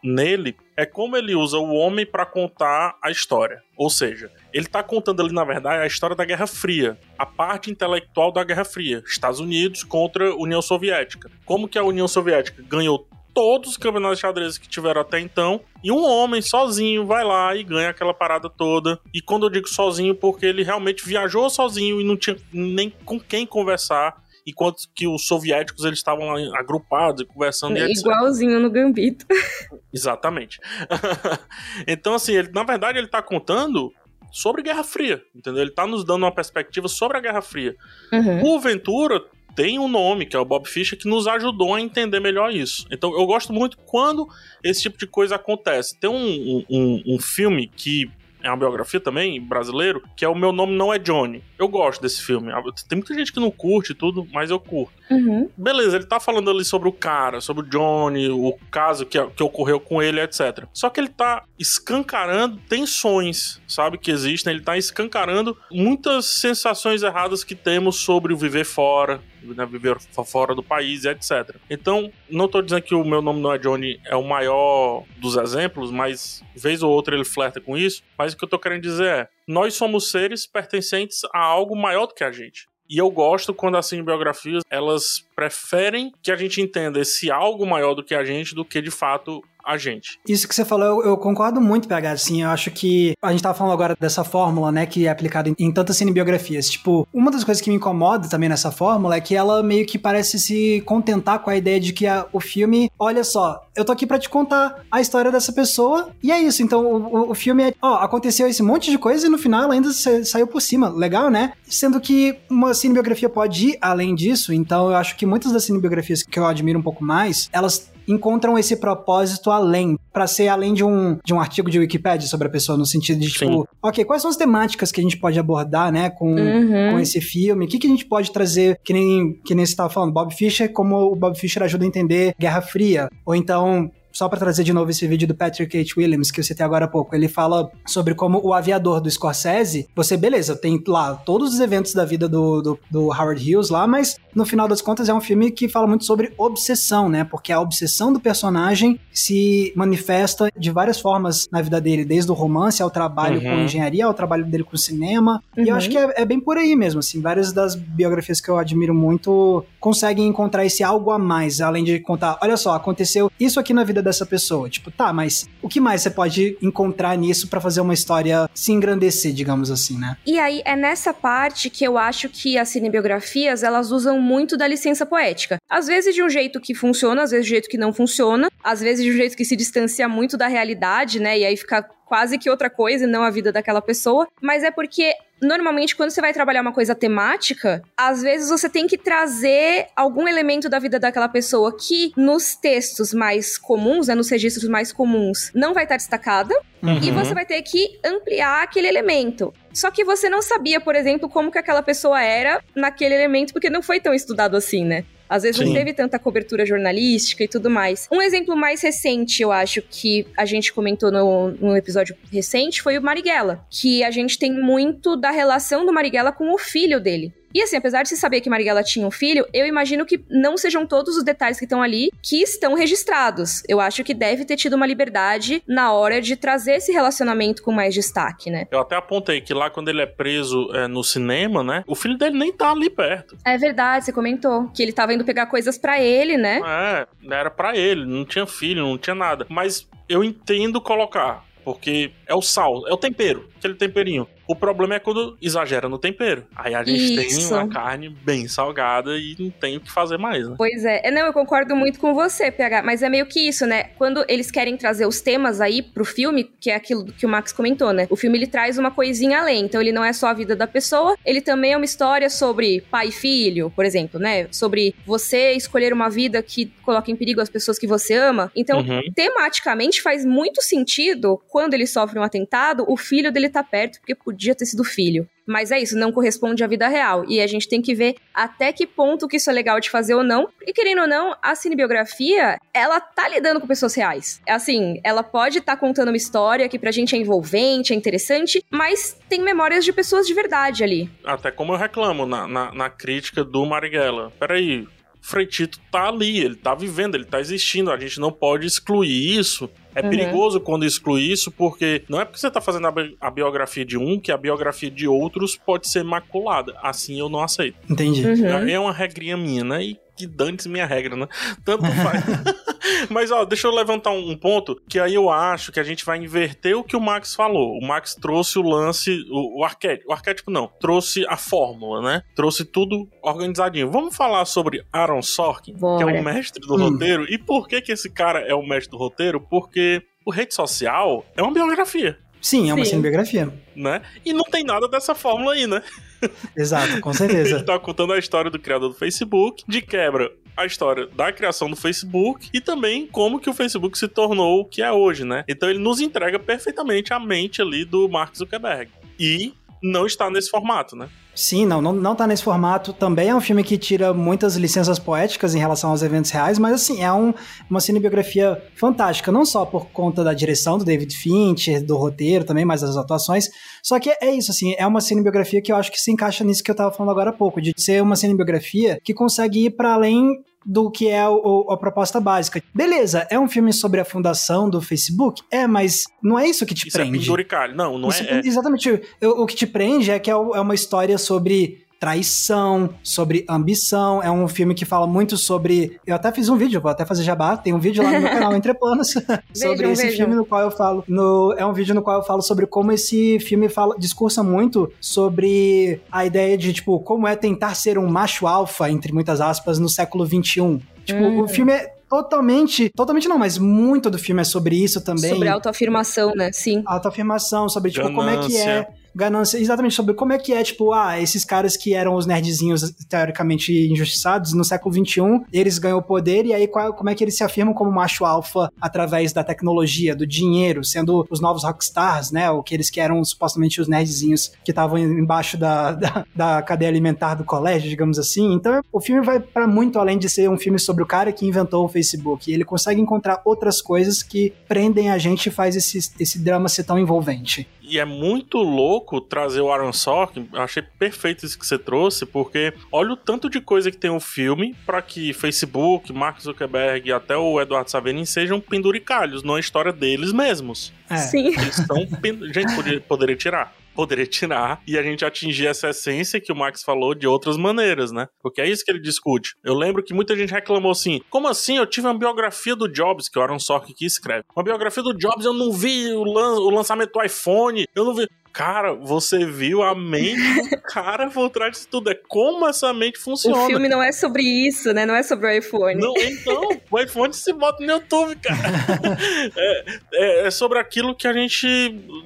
nele é como ele usa o homem para contar a história. Ou seja, ele tá contando ali, na verdade, a história da Guerra Fria, a parte intelectual da Guerra Fria, Estados Unidos contra a União Soviética. Como que a União Soviética ganhou todos os campeonatos de xadrez que tiveram até então, e um homem sozinho vai lá e ganha aquela parada toda. E quando eu digo sozinho, porque ele realmente viajou sozinho e não tinha nem com quem conversar enquanto que os soviéticos eles estavam lá agrupados e conversando. É, igualzinho no Gambito. Exatamente. então, assim, ele, na verdade, ele está contando sobre Guerra Fria, entendeu? Ele está nos dando uma perspectiva sobre a Guerra Fria. Uhum. O Ventura tem um nome, que é o Bob Fischer, que nos ajudou a entender melhor isso. Então, eu gosto muito quando esse tipo de coisa acontece. Tem um, um, um filme que é uma biografia também, brasileiro, que é O Meu Nome Não É Johnny. Eu gosto desse filme. Tem muita gente que não curte tudo, mas eu curto. Uhum. Beleza, ele tá falando ali sobre o cara, sobre o Johnny, o caso que, que ocorreu com ele, etc. Só que ele tá escancarando tensões, sabe, que existem. Ele tá escancarando muitas sensações erradas que temos sobre o viver fora, né, viver fora do país, etc. Então, não tô dizendo que o meu nome não é Johnny é o maior dos exemplos, mas vez ou outra ele flerta com isso. Mas o que eu tô querendo dizer é: nós somos seres pertencentes a algo maior do que a gente. E eu gosto quando as cinebiografias elas preferem que a gente entenda esse algo maior do que a gente do que de fato a gente. Isso que você falou, eu, eu, concordo muito, PH, assim, eu acho que a gente tava falando agora dessa fórmula, né, que é aplicada em, em, tantas cinebiografias. Tipo, uma das coisas que me incomoda também nessa fórmula é que ela meio que parece se contentar com a ideia de que a, o filme, olha só, eu tô aqui para te contar a história dessa pessoa e é isso. Então, o, o filme é, ó, aconteceu esse monte de coisa e no final ela ainda saiu por cima. Legal, né? Sendo que uma cinebiografia pode ir além disso, então eu acho que muitas das cinebiografias que eu admiro um pouco mais, elas encontram esse propósito além, para ser além de um, de um artigo de Wikipedia sobre a pessoa, no sentido de, tipo, Sim. ok, quais são as temáticas que a gente pode abordar, né, com, uhum. com esse filme? O que, que a gente pode trazer, que nem, que nem você estava falando, Bob Fischer, como o Bob Fischer ajuda a entender Guerra Fria, ou então só para trazer de novo esse vídeo do Patrick H. Williams, que eu citei agora há pouco, ele fala sobre como o aviador do Scorsese, você, beleza, tem lá todos os eventos da vida do, do, do Howard Hughes lá, mas no final das contas é um filme que fala muito sobre obsessão, né? Porque a obsessão do personagem se manifesta de várias formas na vida dele, desde o romance ao trabalho uhum. com engenharia, ao trabalho dele com cinema. Uhum. E eu acho uhum. que é, é, bem por aí mesmo, assim. Várias das biografias que eu admiro muito conseguem encontrar esse algo a mais, além de contar, olha só, aconteceu isso aqui na vida dessa pessoa. Tipo, tá, mas o que mais você pode encontrar nisso para fazer uma história se engrandecer, digamos assim, né? E aí é nessa parte que eu acho que as cinebiografias, elas usam muito da licença poética. Às vezes de um jeito que funciona, às vezes de um jeito que não funciona, às vezes de um jeito que se distancia muito da realidade, né? E aí fica quase que outra coisa e não a vida daquela pessoa, mas é porque normalmente quando você vai trabalhar uma coisa temática, às vezes você tem que trazer algum elemento da vida daquela pessoa que nos textos mais comuns, né, nos registros mais comuns, não vai estar destacada, uhum. e você vai ter que ampliar aquele elemento. Só que você não sabia, por exemplo, como que aquela pessoa era naquele elemento, porque não foi tão estudado assim, né? Às vezes Sim. não teve tanta cobertura jornalística e tudo mais. Um exemplo mais recente, eu acho, que a gente comentou no, no episódio recente foi o Marighella. Que a gente tem muito da relação do Marighella com o filho dele. E assim, apesar de se saber que Marighella tinha um filho, eu imagino que não sejam todos os detalhes que estão ali que estão registrados. Eu acho que deve ter tido uma liberdade na hora de trazer esse relacionamento com mais destaque, né? Eu até apontei que lá quando ele é preso é, no cinema, né? O filho dele nem tá ali perto. É verdade, você comentou. Que ele tava indo pegar coisas para ele, né? É, era para ele, não tinha filho, não tinha nada. Mas eu entendo colocar, porque é o sal, é o tempero, aquele temperinho. O problema é quando exagera no tempero. Aí a gente Isso. tem uma carne bem salgada e não tem o que fazer mais, né? Pois é. Não, eu concordo muito com você, PH, mas é meio que isso, né? Quando eles querem trazer os temas aí pro filme, que é aquilo que o Max comentou, né? O filme ele traz uma coisinha além. Então ele não é só a vida da pessoa, ele também é uma história sobre pai e filho, por exemplo, né? Sobre você escolher uma vida que coloca em perigo as pessoas que você ama. Então, uhum. tematicamente faz muito sentido quando ele sofre um atentado, o filho dele tá perto, porque podia ter sido filho. Mas é isso, não corresponde à vida real. E a gente tem que ver até que ponto que isso é legal de fazer ou não. E querendo ou não, a cinebiografia, ela tá lidando com pessoas reais. Assim, ela pode estar tá contando uma história que pra gente é envolvente, é interessante, mas tem memórias de pessoas de verdade ali. Até como eu reclamo na, na, na crítica do Marighella. Peraí, Freitito tá ali, ele tá vivendo, ele tá existindo, a gente não pode excluir isso. É uhum. perigoso quando exclui isso, porque não é porque você tá fazendo a, bi a, biografia de um que a biografia de outros pode ser maculada. Assim eu não aceito. Entendi. Uhum. É uma regrinha minha, né? E que dane minha regra, né? Tanto faz. Mas, ó, deixa eu levantar um ponto que aí eu acho que a gente vai inverter o que o Max falou. O Max trouxe o lance, o, o arquétipo, o arquétipo não, trouxe a fórmula, né? Trouxe tudo organizadinho. Vamos falar sobre Aaron Sorkin, Bora. que é o mestre do hum. roteiro. E por que que esse cara é o mestre do roteiro? Porque o rede social é uma biografia. Sim, é uma cinebiografia. Né? E não tem nada dessa fórmula aí, né? Exato, com certeza. Ele tá contando a história do criador do Facebook, de quebra a história da criação do Facebook e também como que o Facebook se tornou o que é hoje, né? Então ele nos entrega perfeitamente a mente ali do Mark Zuckerberg. E não está nesse formato, né? Sim, não, não, não tá nesse formato. Também é um filme que tira muitas licenças poéticas em relação aos eventos reais, mas assim, é um, uma cinebiografia fantástica, não só por conta da direção do David Fincher, do roteiro também, mas das atuações. Só que é isso, assim, é uma cinebiografia que eu acho que se encaixa nisso que eu tava falando agora há pouco, de ser uma cinebiografia que consegue ir para além do que é o, a proposta básica. Beleza, é um filme sobre a fundação do Facebook? É, mas não é isso que te isso prende. É não, não isso, é, é. Exatamente. O, o que te prende é que é, é uma história sobre traição, sobre ambição. É um filme que fala muito sobre. Eu até fiz um vídeo, vou até fazer jabá. Tem um vídeo lá no meu canal Entre Planos sobre vejam, esse vejam. filme no qual eu falo. No, é um vídeo no qual eu falo sobre como esse filme fala, discursa muito sobre a ideia de, tipo, como é tentar ser um macho alfa, entre muitas aspas, no século XXI. Tipo, hum. o filme é totalmente, totalmente não, mas muito do filme é sobre isso também. Sobre autoafirmação, né? Sim. Autoafirmação, sobre, tipo, Ganância. como é que é ganância, exatamente sobre como é que é, tipo, ah, esses caras que eram os nerdzinhos teoricamente injustiçados no século XXI, eles ganham o poder e aí qual, como é que eles se afirmam como macho alfa através da tecnologia, do dinheiro, sendo os novos rockstars, né, o que eles que eram supostamente os nerdzinhos que estavam embaixo da, da, da, cadeia alimentar do colégio, digamos assim. Então, o filme vai para muito além de ser um filme sobre o cara que inventou o Facebook. Ele consegue encontrar outras coisas que prendem a gente e faz esse, esse drama ser tão envolvente. E é muito louco trazer o Aaron Sorkin. Eu achei perfeito isso que você trouxe, porque olha o tanto de coisa que tem o filme para que Facebook, Mark Zuckerberg e até o Eduardo Saverin sejam penduricalhos na história deles mesmos. É. Sim. Eles são. Gente, poderia, poderia tirar poderia tirar e a gente atingir essa essência que o Max falou de outras maneiras, né? Porque é isso que ele discute. Eu lembro que muita gente reclamou assim: como assim? Eu tive uma biografia do Jobs, que o Aaron Sorkin que escreve. Uma biografia do Jobs, eu não vi o, lan o lançamento do iPhone, eu não vi. Cara, você viu a mente do cara por trás disso tudo. É como essa mente funciona. O filme não é sobre isso, né? Não é sobre o iPhone. Não, então, o iPhone se bota no YouTube, cara. é, é, é, sobre aquilo que a gente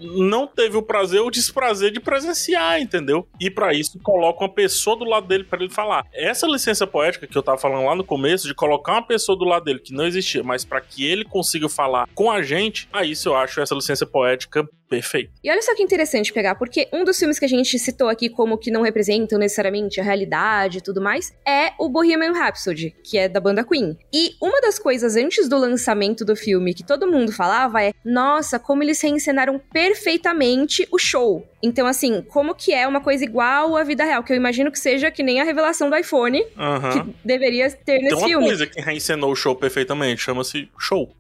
não teve o prazer ou desprazer de presenciar, entendeu? E para isso coloca uma pessoa do lado dele para ele falar. Essa licença poética que eu tava falando lá no começo, de colocar uma pessoa do lado dele que não existia, mas para que ele consiga falar com a gente, aí isso eu acho essa licença poética perfeita. E olha só que interessante pegar, porque um dos filmes que a gente citou aqui como que não representam necessariamente a realidade e tudo mais é o Bohemian Rhapsody, que é da banda Queen. E uma das coisas antes do lançamento do filme que todo mundo falava é: nossa, como eles reencenaram perfeitamente o show. Então, assim, como que é uma coisa igual à vida real? Que eu imagino que seja que nem a revelação do iPhone, que deveria ter nesse Tem uma filme. coisa que reencenou o show perfeitamente, chama-se show.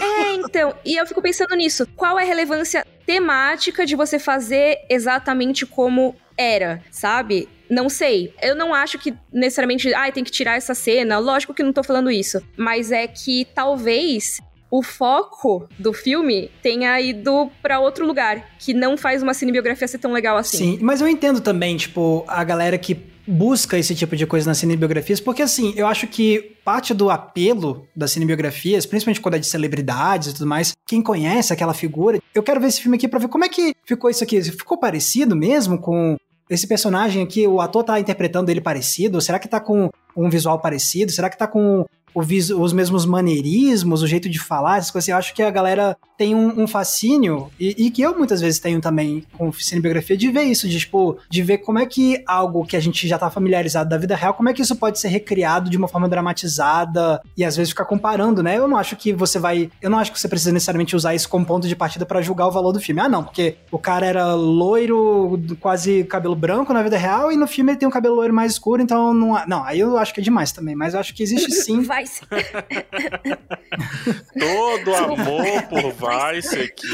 É, então, e eu fico pensando nisso. Qual é a relevância temática de você fazer exatamente como era, sabe? Não sei. Eu não acho que necessariamente, ai, tem que tirar essa cena. Lógico que não tô falando isso. Mas é que talvez o foco do filme tenha ido pra outro lugar, que não faz uma cinebiografia ser tão legal assim. Sim, mas eu entendo também, tipo, a galera que busca esse tipo de coisa nas cinebiografias, porque assim, eu acho que parte do apelo das cinebiografias, principalmente quando é de celebridades e tudo mais, quem conhece aquela figura, eu quero ver esse filme aqui pra ver como é que ficou isso aqui. Ficou parecido mesmo com esse personagem aqui? O ator tá interpretando ele parecido? Será que tá com um visual parecido? Será que tá com o vis- os mesmos maneirismos, o jeito de falar, essas coisas assim? Eu acho que a galera tem um, um fascínio, e, e que eu muitas vezes tenho também com cinebiografia, de ver isso, de, tipo, de ver como é que algo que a gente já tá familiarizado da vida real, como é que isso pode ser recriado de uma forma dramatizada e às vezes ficar comparando, né? Eu não acho que você vai. Eu não acho que você precisa necessariamente usar isso como ponto de partida pra julgar o valor do filme. Ah, não, porque o cara era loiro, quase cabelo branco na vida real, e no filme ele tem um cabelo loiro mais escuro, então não. Não, aí eu acho que é demais também, mas eu acho que existe sim. Vai ser. Todo amor por Vice aqui.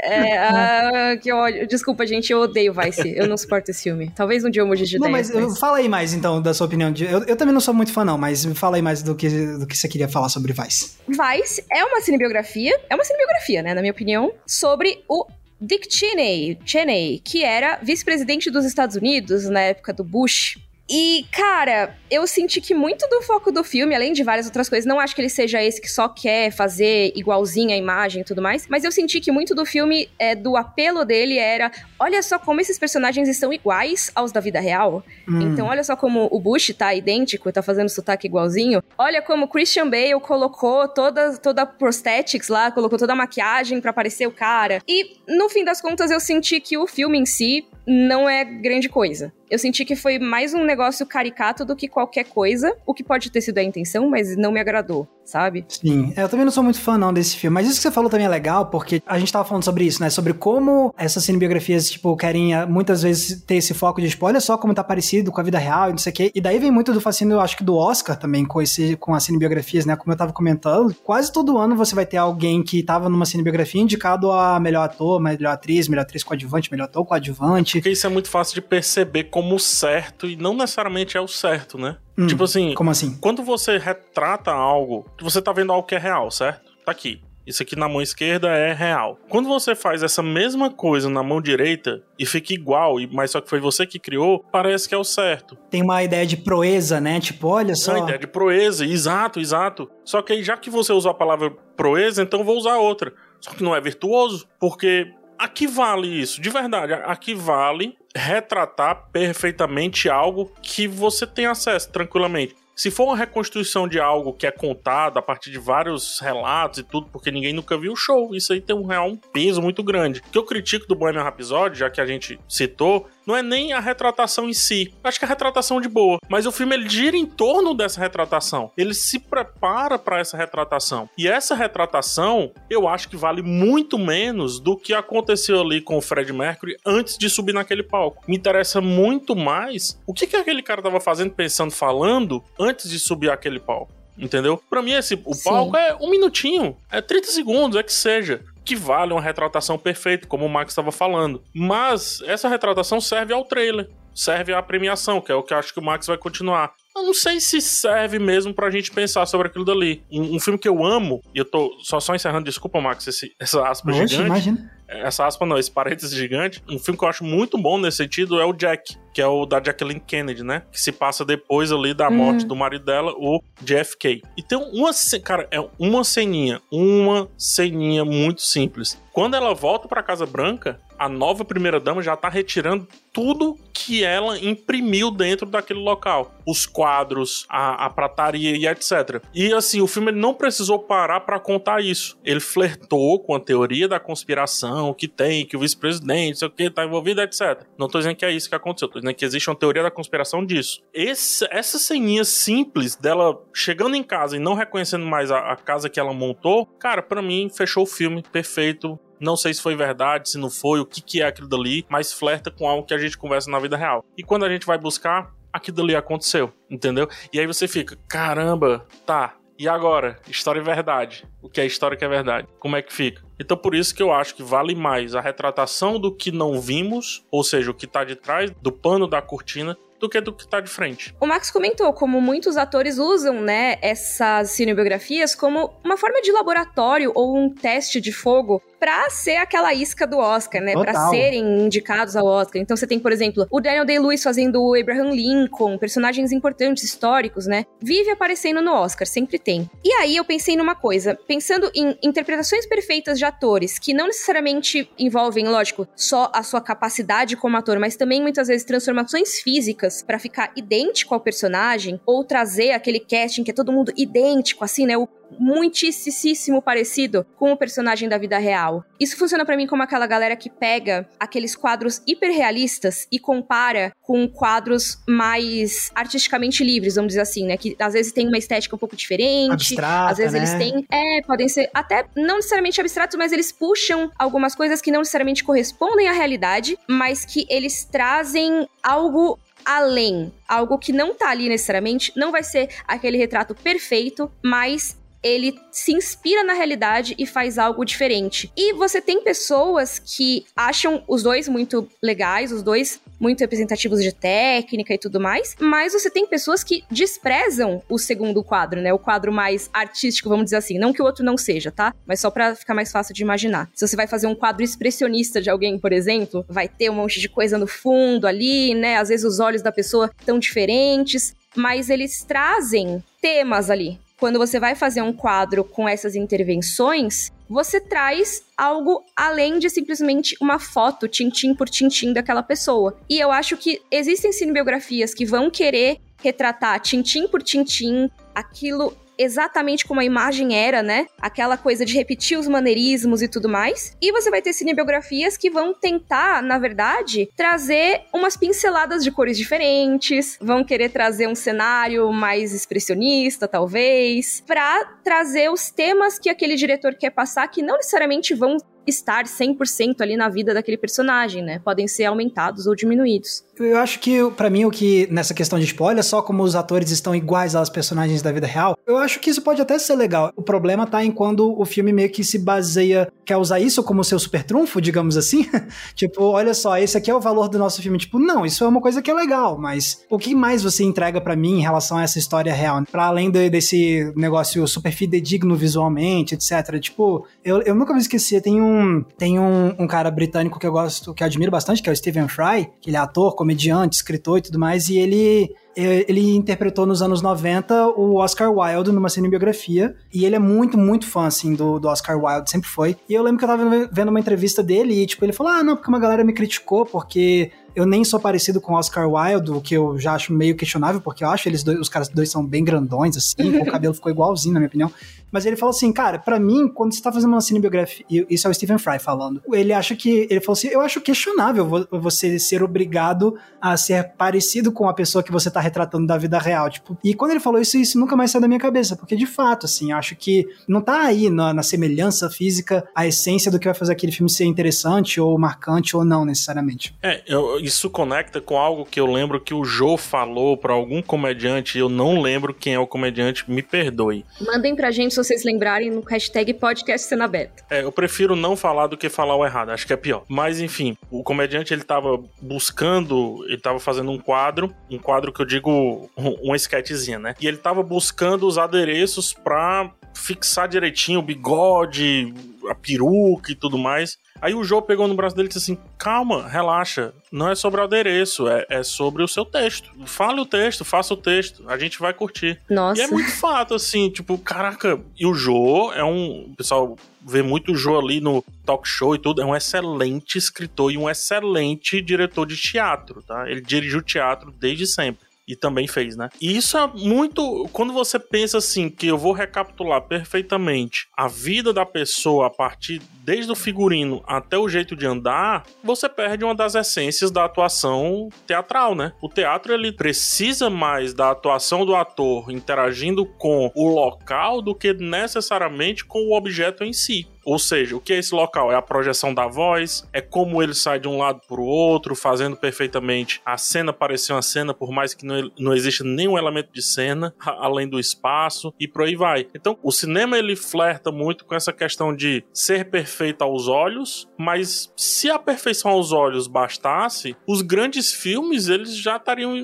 É, ah, que ódio. Desculpa, gente, eu odeio Vice. Eu não suporto esse filme. Talvez um dia eu mude de Não, ideia. mas eu- fala aí mais então da sua opinião. de- eu, eu também não sou muito fã, não, mas fala aí mais do que, do que você queria falar sobre Vice. Vice é uma cinebiografia, é uma cinebiografia, né, na minha opinião, sobre o Dick Cheney, Cheney, que era vice-presidente dos Estados Unidos na época do Bush. E, cara, eu senti que muito do foco do filme, além de várias outras coisas, não acho que ele seja esse que só quer fazer igualzinho a imagem e tudo mais, mas eu senti que muito do filme, é, do apelo dele era: olha só como esses personagens estão iguais aos da vida real. Hum. Então, olha só como o Bush tá idêntico, tá fazendo sotaque igualzinho. Olha como o Christian Bale colocou toda, toda a prosthetics lá, colocou toda a maquiagem pra parecer o cara. E, no fim das contas, eu senti que o filme em si não é grande coisa. Eu senti que foi mais um negócio caricato do que qualquer coisa, o que pode ter sido a intenção, mas não me agradou, sabe? Sim, é, eu também não sou muito fã não desse filme, mas isso que você falou também é legal, porque a gente tava falando sobre isso, né, sobre como essas cinebiografias, tipo, querem ah, muitas vezes ter esse foco de, tipo, olha só como tá parecido com a vida real e não sei o quê, e daí vem muito do fascínio, eu acho que do Oscar também, com esse, com as cinebiografias, né, como eu tava comentando, quase todo ano você vai ter alguém que tava numa cinebiografia indicado a melhor ator, melhor atriz, melhor atriz coadjuvante, melhor ator coadjuvante, Porque isso é muito fácil de perceber como certo e não necessariamente é o certo, né? Hum, Tipo assim, como assim? quando você retrata algo, você tá vendo algo que é real, certo? Tá aqui. Isso aqui na mão esquerda é real. Quando você faz essa mesma coisa na mão direita e fica igual, e- mas só que foi você que criou, parece que é o certo. Tem uma ideia de proeza, né, tipo, olha só... uma ideia de proeza, exato, exato. Só que aí, já que você usou a palavra proeza, então eu vou usar outra. Só que não é virtuoso, porque aqui vale isso, de verdade. Aqui vale retratar perfeitamente algo que você tem acesso tranquilamente. Se for uma reconstrução de algo que é contado a partir de vários relatos e tudo, porque ninguém nunca viu o show, isso aí tem um real um peso muito grande. O que eu critico do Bohemian Rhapsody, já que a gente citou, não é nem a retratação em si. Acho que a retratação é de boa, mas o filme ele gira em torno dessa retratação. Ele se prepara para essa retratação. E essa retratação, eu acho que vale muito menos do que aconteceu ali com o Fred Mercury antes de subir naquele palco. Me interessa muito mais o que que aquele cara tava fazendo, pensando, falando antes de subir aquele palco. Entendeu? Pra mim, esse, o Sim. palco é um minutinho, é 30 segundos, é que seja que vale uma retratação perfeita, como o Max estava falando. Mas essa retratação serve ao trailer, serve à premiação, que é o que eu acho que o Max vai continuar. Eu não sei se serve mesmo pra gente pensar sobre aquilo dali. Um, um filme que eu amo, e eu tô só, só encerrando, desculpa, Max, esse- essa aspa Oxe, gigante. imagina. Essa aspa não, esse parênteses gigante. Um filme que eu acho muito bom nesse sentido é o Jack, que é o da Jacqueline Kennedy, né? Que se passa depois ali da morte do marido dela, o JFK. E tem uma, cara, é uma ceninha, uma ceninha muito simples. Quando ela volta pra Casa Branca, a nova primeira dama já tá retirando tudo que ela imprimiu dentro daquele local. Os quadros, a, a prataria e etc. E assim, o filme não precisou parar pra contar isso. Ele flertou com a teoria da conspiração que tem, que o vice-presidente, sei o que, tá envolvido, etc. Não tô dizendo que é isso que aconteceu, tô dizendo que existe uma teoria da conspiração disso. Esse, essa ceninha simples dela chegando em casa e não reconhecendo mais a, a casa que ela montou, cara, pra mim fechou o filme perfeito não sei se foi verdade, se não foi, o que, que é aquilo dali, mas flerta com algo que a gente conversa na vida real. E quando a gente vai buscar, aquilo ali aconteceu, entendeu? E aí você fica, caramba, tá, e agora? História e verdade. O que é história que é verdade? Como é que fica? Então por isso que eu acho que vale mais a retratação do que não vimos, ou seja, o que está de trás do pano da cortina, do que do que tá de frente. O Max comentou como muitos atores usam, né, essas cinebiografias como uma forma de laboratório ou um teste de fogo pra ser aquela isca do Oscar, né? Total. Pra serem indicados ao Oscar. Então você tem, por exemplo, o Daniel Day-Lewis fazendo o Abraham Lincoln, personagens importantes, históricos, né? Vive aparecendo no Oscar, sempre tem. E aí eu pensei numa coisa, pensando em interpretações perfeitas de atores, que não necessariamente envolvem, lógico, só a sua capacidade como ator, mas também muitas vezes transformações físicas para ficar idêntico ao personagem, ou trazer aquele casting que é todo mundo idêntico, assim, né? O muitíssimo parecido com o personagem da vida real. Isso funciona para mim como aquela galera que pega aqueles quadros hiperrealistas e compara com quadros mais artisticamente livres, vamos dizer assim, né? Que às vezes tem uma estética um pouco diferente, Abstrata, às vezes né? eles têm, é, podem ser até não necessariamente abstratos, mas eles puxam algumas coisas que não necessariamente correspondem à realidade, mas que eles trazem algo além, algo que não tá ali necessariamente, não vai ser aquele retrato perfeito, mas ele se inspira na realidade e faz algo diferente. E você tem pessoas que acham os dois muito legais, os dois muito representativos de técnica e tudo mais, mas você tem pessoas que desprezam o segundo quadro, né? O quadro mais artístico, vamos dizer assim. Não que o outro não seja, tá? Mas só para ficar mais fácil de imaginar. Se você vai fazer um quadro expressionista de alguém, por exemplo, vai ter um monte de coisa no fundo ali, né? Às vezes os olhos da pessoa estão diferentes, mas eles trazem temas ali quando você vai fazer um quadro com essas intervenções, você traz algo além de simplesmente uma foto, tintim por tintim daquela pessoa. E eu acho que existem cinebiografias que vão querer retratar tintim por tintim aquilo exatamente como a imagem era, né? Aquela coisa de repetir os maneirismos e tudo mais. E você vai ter cinebiografias que vão tentar, na verdade, trazer umas pinceladas de cores diferentes, vão querer trazer um cenário mais expressionista, talvez, para trazer os temas que aquele diretor quer passar que não necessariamente vão estar 100% ali na vida daquele personagem, né? Podem ser aumentados ou diminuídos. Eu acho que, para mim, o que nessa questão de spoiler, só como os atores estão iguais aos personagens da vida real, eu acho que isso pode até ser legal. O problema tá em quando o filme meio que se baseia, quer usar isso como seu super trunfo, digamos assim. tipo, olha só, esse aqui é o valor do nosso filme. Tipo, não, isso é uma coisa que é legal, mas o que mais você entrega para mim em relação a essa história real? Para além de, desse negócio super fidedigno visualmente, etc. Tipo, eu, eu nunca me esqueci, tem um tem um, um, cara britânico que eu gosto, que eu admiro bastante, que é o Stephen Fry, que ele é ator, comediante, escritor e tudo mais, e ele ele interpretou nos anos 90 o Oscar Wilde numa cinebiografia, e ele é muito, muito fã, assim, do, do Oscar Wilde, sempre foi. E eu lembro que eu tava vendo uma entrevista dele e, tipo, ele falou, ah, não, porque uma galera me criticou, porque eu nem sou parecido com o Oscar Wilde, o que eu já acho meio questionável, porque eu acho eles dois, os caras dois são bem grandões, assim, o cabelo ficou igualzinho, na minha opinião. Mas ele falou assim, cara, para mim, quando você tá fazendo uma cinebiografia, isso é o Stephen Fry falando, ele acha que, ele falou assim, eu acho questionável você ser obrigado a ser parecido com a pessoa que você tá retratando da vida real, tipo, e quando ele falou isso, isso nunca mais saiu da minha cabeça, porque de fato, assim, acho que não tá aí na, na semelhança física a essência do que vai fazer aquele filme ser interessante ou marcante ou não, necessariamente. É, eu, isso conecta com algo que eu lembro que o Joe falou para algum comediante, eu não lembro quem é o comediante, me perdoe. Mandem pra gente se vocês lembrarem no hashtag podcast cena aberta. É, eu prefiro não falar do que falar o errado, acho que é pior. Mas enfim, o comediante ele tava buscando, ele tava fazendo um quadro, um quadro que eu digo uma sketchzinha, né? E ele tava buscando os adereços pra fixar direitinho o bigode, a peruca e tudo mais. Aí o Joe pegou no braço dele e disse assim: calma, relaxa. Não é sobre o adereço, é, é sobre o seu texto. Fale o texto, faça o texto. A gente vai curtir. Nossa. E é muito fato, assim, tipo, caraca. E o Joe é um. O pessoal vê muito o Joe ali no talk show e tudo. É um excelente escritor e um excelente diretor de teatro, tá? Ele dirigiu teatro desde sempre e também fez, né? E isso é muito. Quando você pensa assim, que eu vou recapitular perfeitamente a vida da pessoa a partir desde o figurino até o jeito de andar, você perde uma das essências da atuação teatral, né? O teatro ele precisa mais da atuação do ator interagindo com o local do que necessariamente com o objeto em si Ou seja, o que é esse local? É a projeção da voz, é como ele sai de um lado para o outro, fazendo perfeitamente a cena parecer uma cena, por mais que não, não exista nenhum elemento de cena, além do espaço, e por aí vai. Então, o cinema ele flerta muito com essa questão de ser perfeito aos olhos, mas se a perfeição aos olhos bastasse, os grandes filmes eles já estariam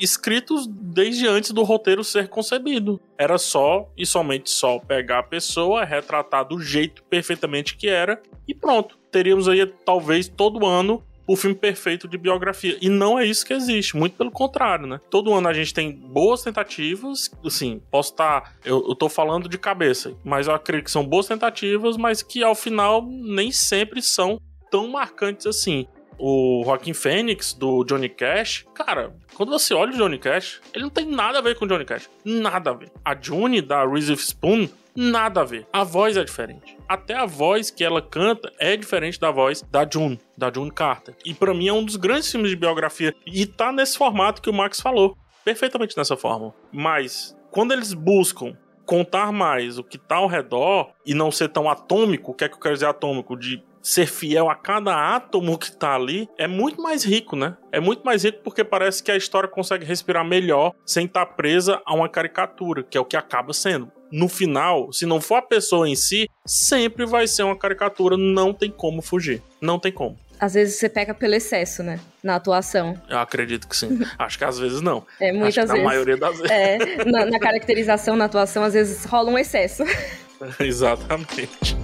escritos desde antes do roteiro ser concebido. Era só e somente só pegar a pessoa, retratar do jeito perfeitamente que era e pronto. Teríamos aí talvez todo ano o filme perfeito de biografia. E não é isso que existe, muito pelo contrário, né? Todo ano a gente tem boas tentativas, assim, posso estar. Tá, eu, eu tô falando de cabeça, mas eu acredito que são boas tentativas, mas que ao final nem sempre são tão marcantes assim o Joaquim Fênix do Johnny Cash, cara, quando você olha o Johnny Cash, ele não tem nada a ver com o Johnny Cash. Nada a ver. A June da Reese Spoon, nada a ver. A voz é diferente. Até a voz que ela canta é diferente da voz da June, da June Carter. E para mim é um dos grandes filmes de biografia. E tá nesse formato que o Max falou. Perfeitamente nessa forma. Mas, quando eles buscam contar mais o que tá ao redor e não ser tão atômico, o que é que eu quero dizer atômico? De ser fiel a cada átomo que tá ali, é muito mais rico, né? É muito mais rico porque parece que a história consegue respirar melhor sem estar tá presa a uma caricatura, que é o que acaba sendo. No final, se não for a pessoa em si, sempre vai ser uma caricatura, não tem como fugir. Não tem como. Às vezes você pega pelo excesso, né? Na atuação. Eu acredito que sim. Acho que às vezes não. É, muitas Acho vezes. Na maioria das vezes. É, na, na caracterização, na atuação, às vezes rola um excesso. Exatamente.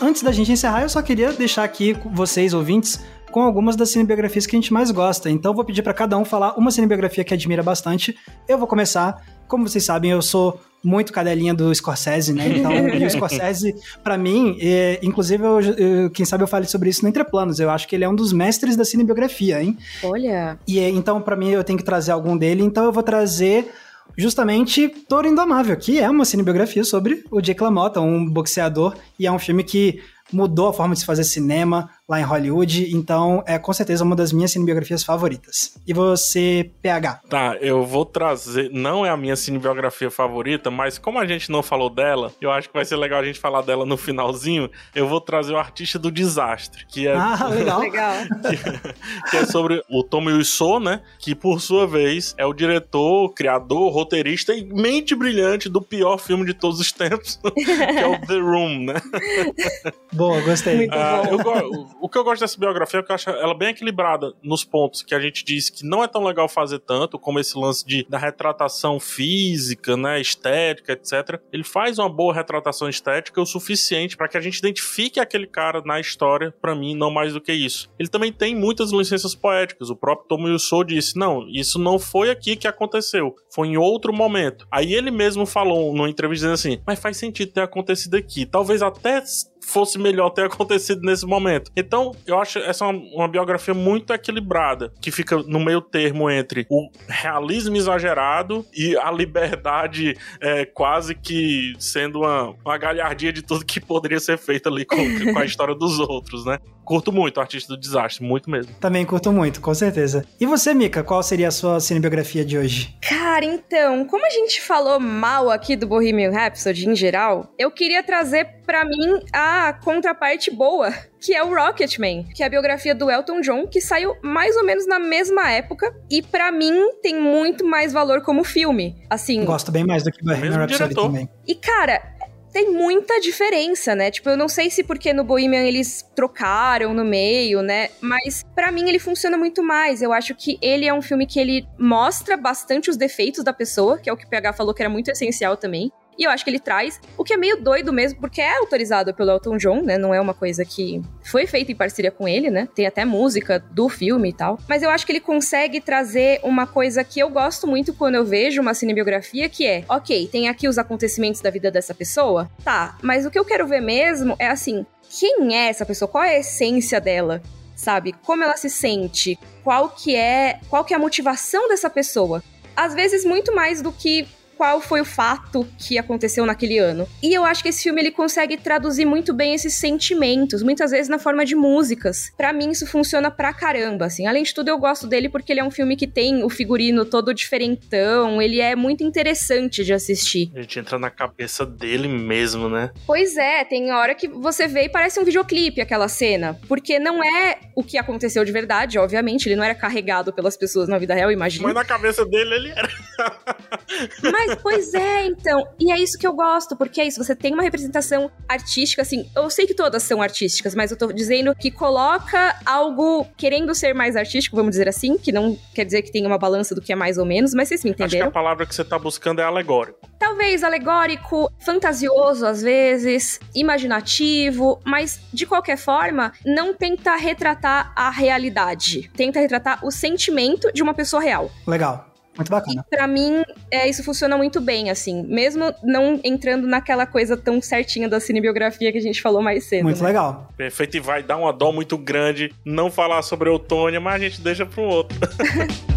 Antes da gente encerrar, eu só queria deixar aqui vocês, ouvintes, com algumas das cinebiografias que a gente mais gosta. Então vou pedir para cada um falar uma cinebiografia que admira bastante. Eu vou começar. Como vocês sabem, eu sou muito cadelinha do Scorsese, né? Então, o Scorsese, para mim, é, inclusive, eu, eu, quem sabe eu fale sobre isso no Entreplanos. Eu acho que ele é um dos mestres da cinebiografia, hein? Olha. E então, para mim, eu tenho que trazer algum dele. Então, eu vou trazer justamente Toro Indomável, que é uma cinebiografia sobre o Jake LaMotta, um boxeador, e é um filme que mudou a forma de se fazer cinema, lá em Hollywood, então é com certeza uma das minhas cinebiografias favoritas. E você, PH? Tá, eu vou trazer, não é a minha cinebiografia favorita, mas como a gente não falou dela, eu acho que vai ser legal a gente falar dela no finalzinho, eu vou trazer o Artista do Desastre, que é... Ah, legal. legal. que, que, é sobre o Tomo Yuso, né, que por sua vez é o diretor, criador, roteirista e mente brilhante do pior filme de todos os tempos, que é o The Room, né? Boa, gostei. Muito ah, bom. Eu, o que eu gosto dessa biografia é que eu acho ela bem equilibrada nos pontos que a gente diz que não é tão legal fazer tanto, como esse lance de, da retratação física, né, estética, etc. Ele faz uma boa retratação estética o suficiente para que a gente identifique aquele cara na história, para mim, não mais do que isso. Ele também tem muitas licenças poéticas. O próprio Tomo Yuso disse: não, isso não foi aqui que aconteceu, foi em outro momento. Aí ele mesmo falou numa entrevista dizendo assim: mas faz sentido ter acontecido aqui. Talvez até fosse melhor ter acontecido nesse momento. Então, eu acho essa uma, uma biografia muito equilibrada, que fica no meio termo entre o realismo exagerado e a liberdade é, quase que sendo uma, uma galhardia de tudo que poderia ser feito ali com, com a história dos outros, né? Curto muito o Artista do Desastre, muito mesmo. Também curto muito, com certeza. E você, Mika, qual seria a sua cinebiografia de hoje? Cara, então, como a gente falou mal aqui do Bohemian Rhapsody em geral, eu queria trazer para mim a contraparte boa, que é o Rocketman, que é a biografia do Elton John, que saiu mais ou menos na mesma época e para mim tem muito mais valor como filme. Assim, gosto bem mais do que Bohemian Rhapsody também. E cara, tem muita diferença, né? Tipo, eu não sei se porque no Bohemian eles trocaram no meio, né? Mas para mim ele funciona muito mais. Eu acho que ele é um filme que ele mostra bastante os defeitos da pessoa, que é o que o PH falou que era muito essencial também. E eu acho que ele traz, o que é meio doido mesmo, porque é autorizado pelo Elton John, né? Não é uma coisa que foi feita em parceria com ele, né? Tem até música do filme e tal. Mas eu acho que ele consegue trazer uma coisa que eu gosto muito quando eu vejo uma cinebiografia, que é, ok, tem aqui os acontecimentos da vida dessa pessoa, tá, mas o que eu quero ver mesmo é assim, quem é essa pessoa? Qual é a essência dela? Sabe? Como ela se sente? Qual que é, qual que é a motivação dessa pessoa? Às vezes muito mais do que qual foi o fato que aconteceu naquele ano. E eu acho que esse filme ele consegue traduzir muito bem esses sentimentos, muitas vezes na forma de músicas. Para mim isso funciona pra caramba, assim. Além de tudo eu gosto dele porque ele é um filme que tem o figurino todo diferentão, ele é muito interessante de assistir. A gente entra na cabeça dele mesmo, né? Pois é, tem hora que você vê e parece um videoclipe aquela cena, porque não é o que aconteceu de verdade, obviamente, ele não era carregado pelas pessoas na vida real, imagina. Mas na cabeça dele ele era. Mas, pois é, então. E é isso que eu gosto, porque é isso, você tem uma representação artística, assim, eu sei que todas são artísticas, mas eu tô dizendo que coloca algo querendo ser mais artístico, vamos dizer assim, que não quer dizer que tem uma balança do que é mais ou menos, mas vocês me entenderam. Acho que a palavra que você tá buscando é alegórico. Talvez alegórico, fantasioso às vezes, imaginativo, mas de qualquer forma, não tenta retratar a realidade. Tenta retratar o sentimento de uma pessoa real. Legal. Muito bacana. E pra mim, é, isso funciona muito bem, assim. Mesmo não entrando naquela coisa tão certinha da cinebiografia que a gente falou mais cedo. Muito né? legal. Perfeito, e vai dar uma dó muito grande não falar sobre Eutônia, mas a gente deixa pro outro.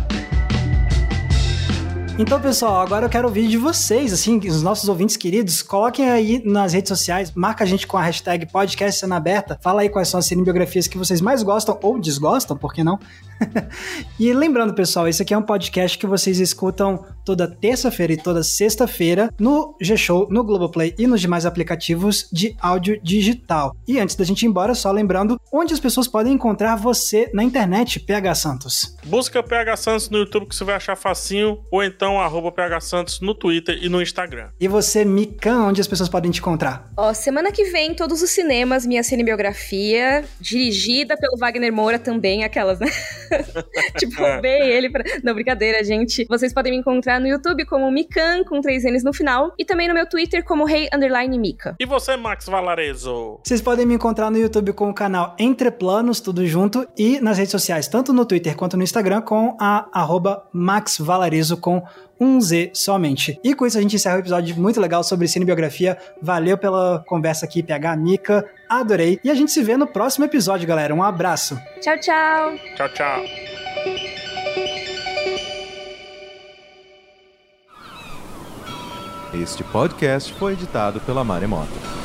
Então, pessoal, agora eu quero ouvir de vocês, assim, os nossos ouvintes queridos, coloquem aí nas redes sociais, marca a gente com a hashtag podcast cena aberta, fala aí quais são as cinebiografias que vocês mais gostam ou desgostam, por que não? e lembrando, pessoal, esse aqui é um podcast que vocês escutam toda terça-feira e toda sexta-feira no G-Show, no Globoplay e nos demais aplicativos de áudio digital. E antes da gente ir embora, só lembrando onde as pessoas podem encontrar você na internet, PH Santos. Busca PH Santos no YouTube que você vai achar facinho, ou então arroba PH Santos no Twitter e no Instagram. E você, Mikan, onde as pessoas podem te encontrar? Ó, semana que vem, todos os cinemas, minha cinebiografia, dirigida pelo Wagner Moura também, aquelas, né? tipo, é. bem ele pra... Não, brincadeira, gente. Vocês podem me encontrar no YouTube como Mikan, com três N's no final, e também no meu Twitter como Rei hey, Underline Mika. E você, Max Valarezo? Vocês podem me encontrar no YouTube com o canal Entre Planos, tudo junto, e nas redes sociais, tanto no Twitter quanto no Instagram, com a arroba Max Valarezo com um Z somente. E com isso a gente encerra um episódio muito legal sobre cinebiografia. Valeu pela conversa aqui, PH Mika. Adorei. E a gente se vê no próximo episódio, galera. Um abraço. Tchau, tchau. Tchau, tchau. Este podcast foi editado pela Maremoto.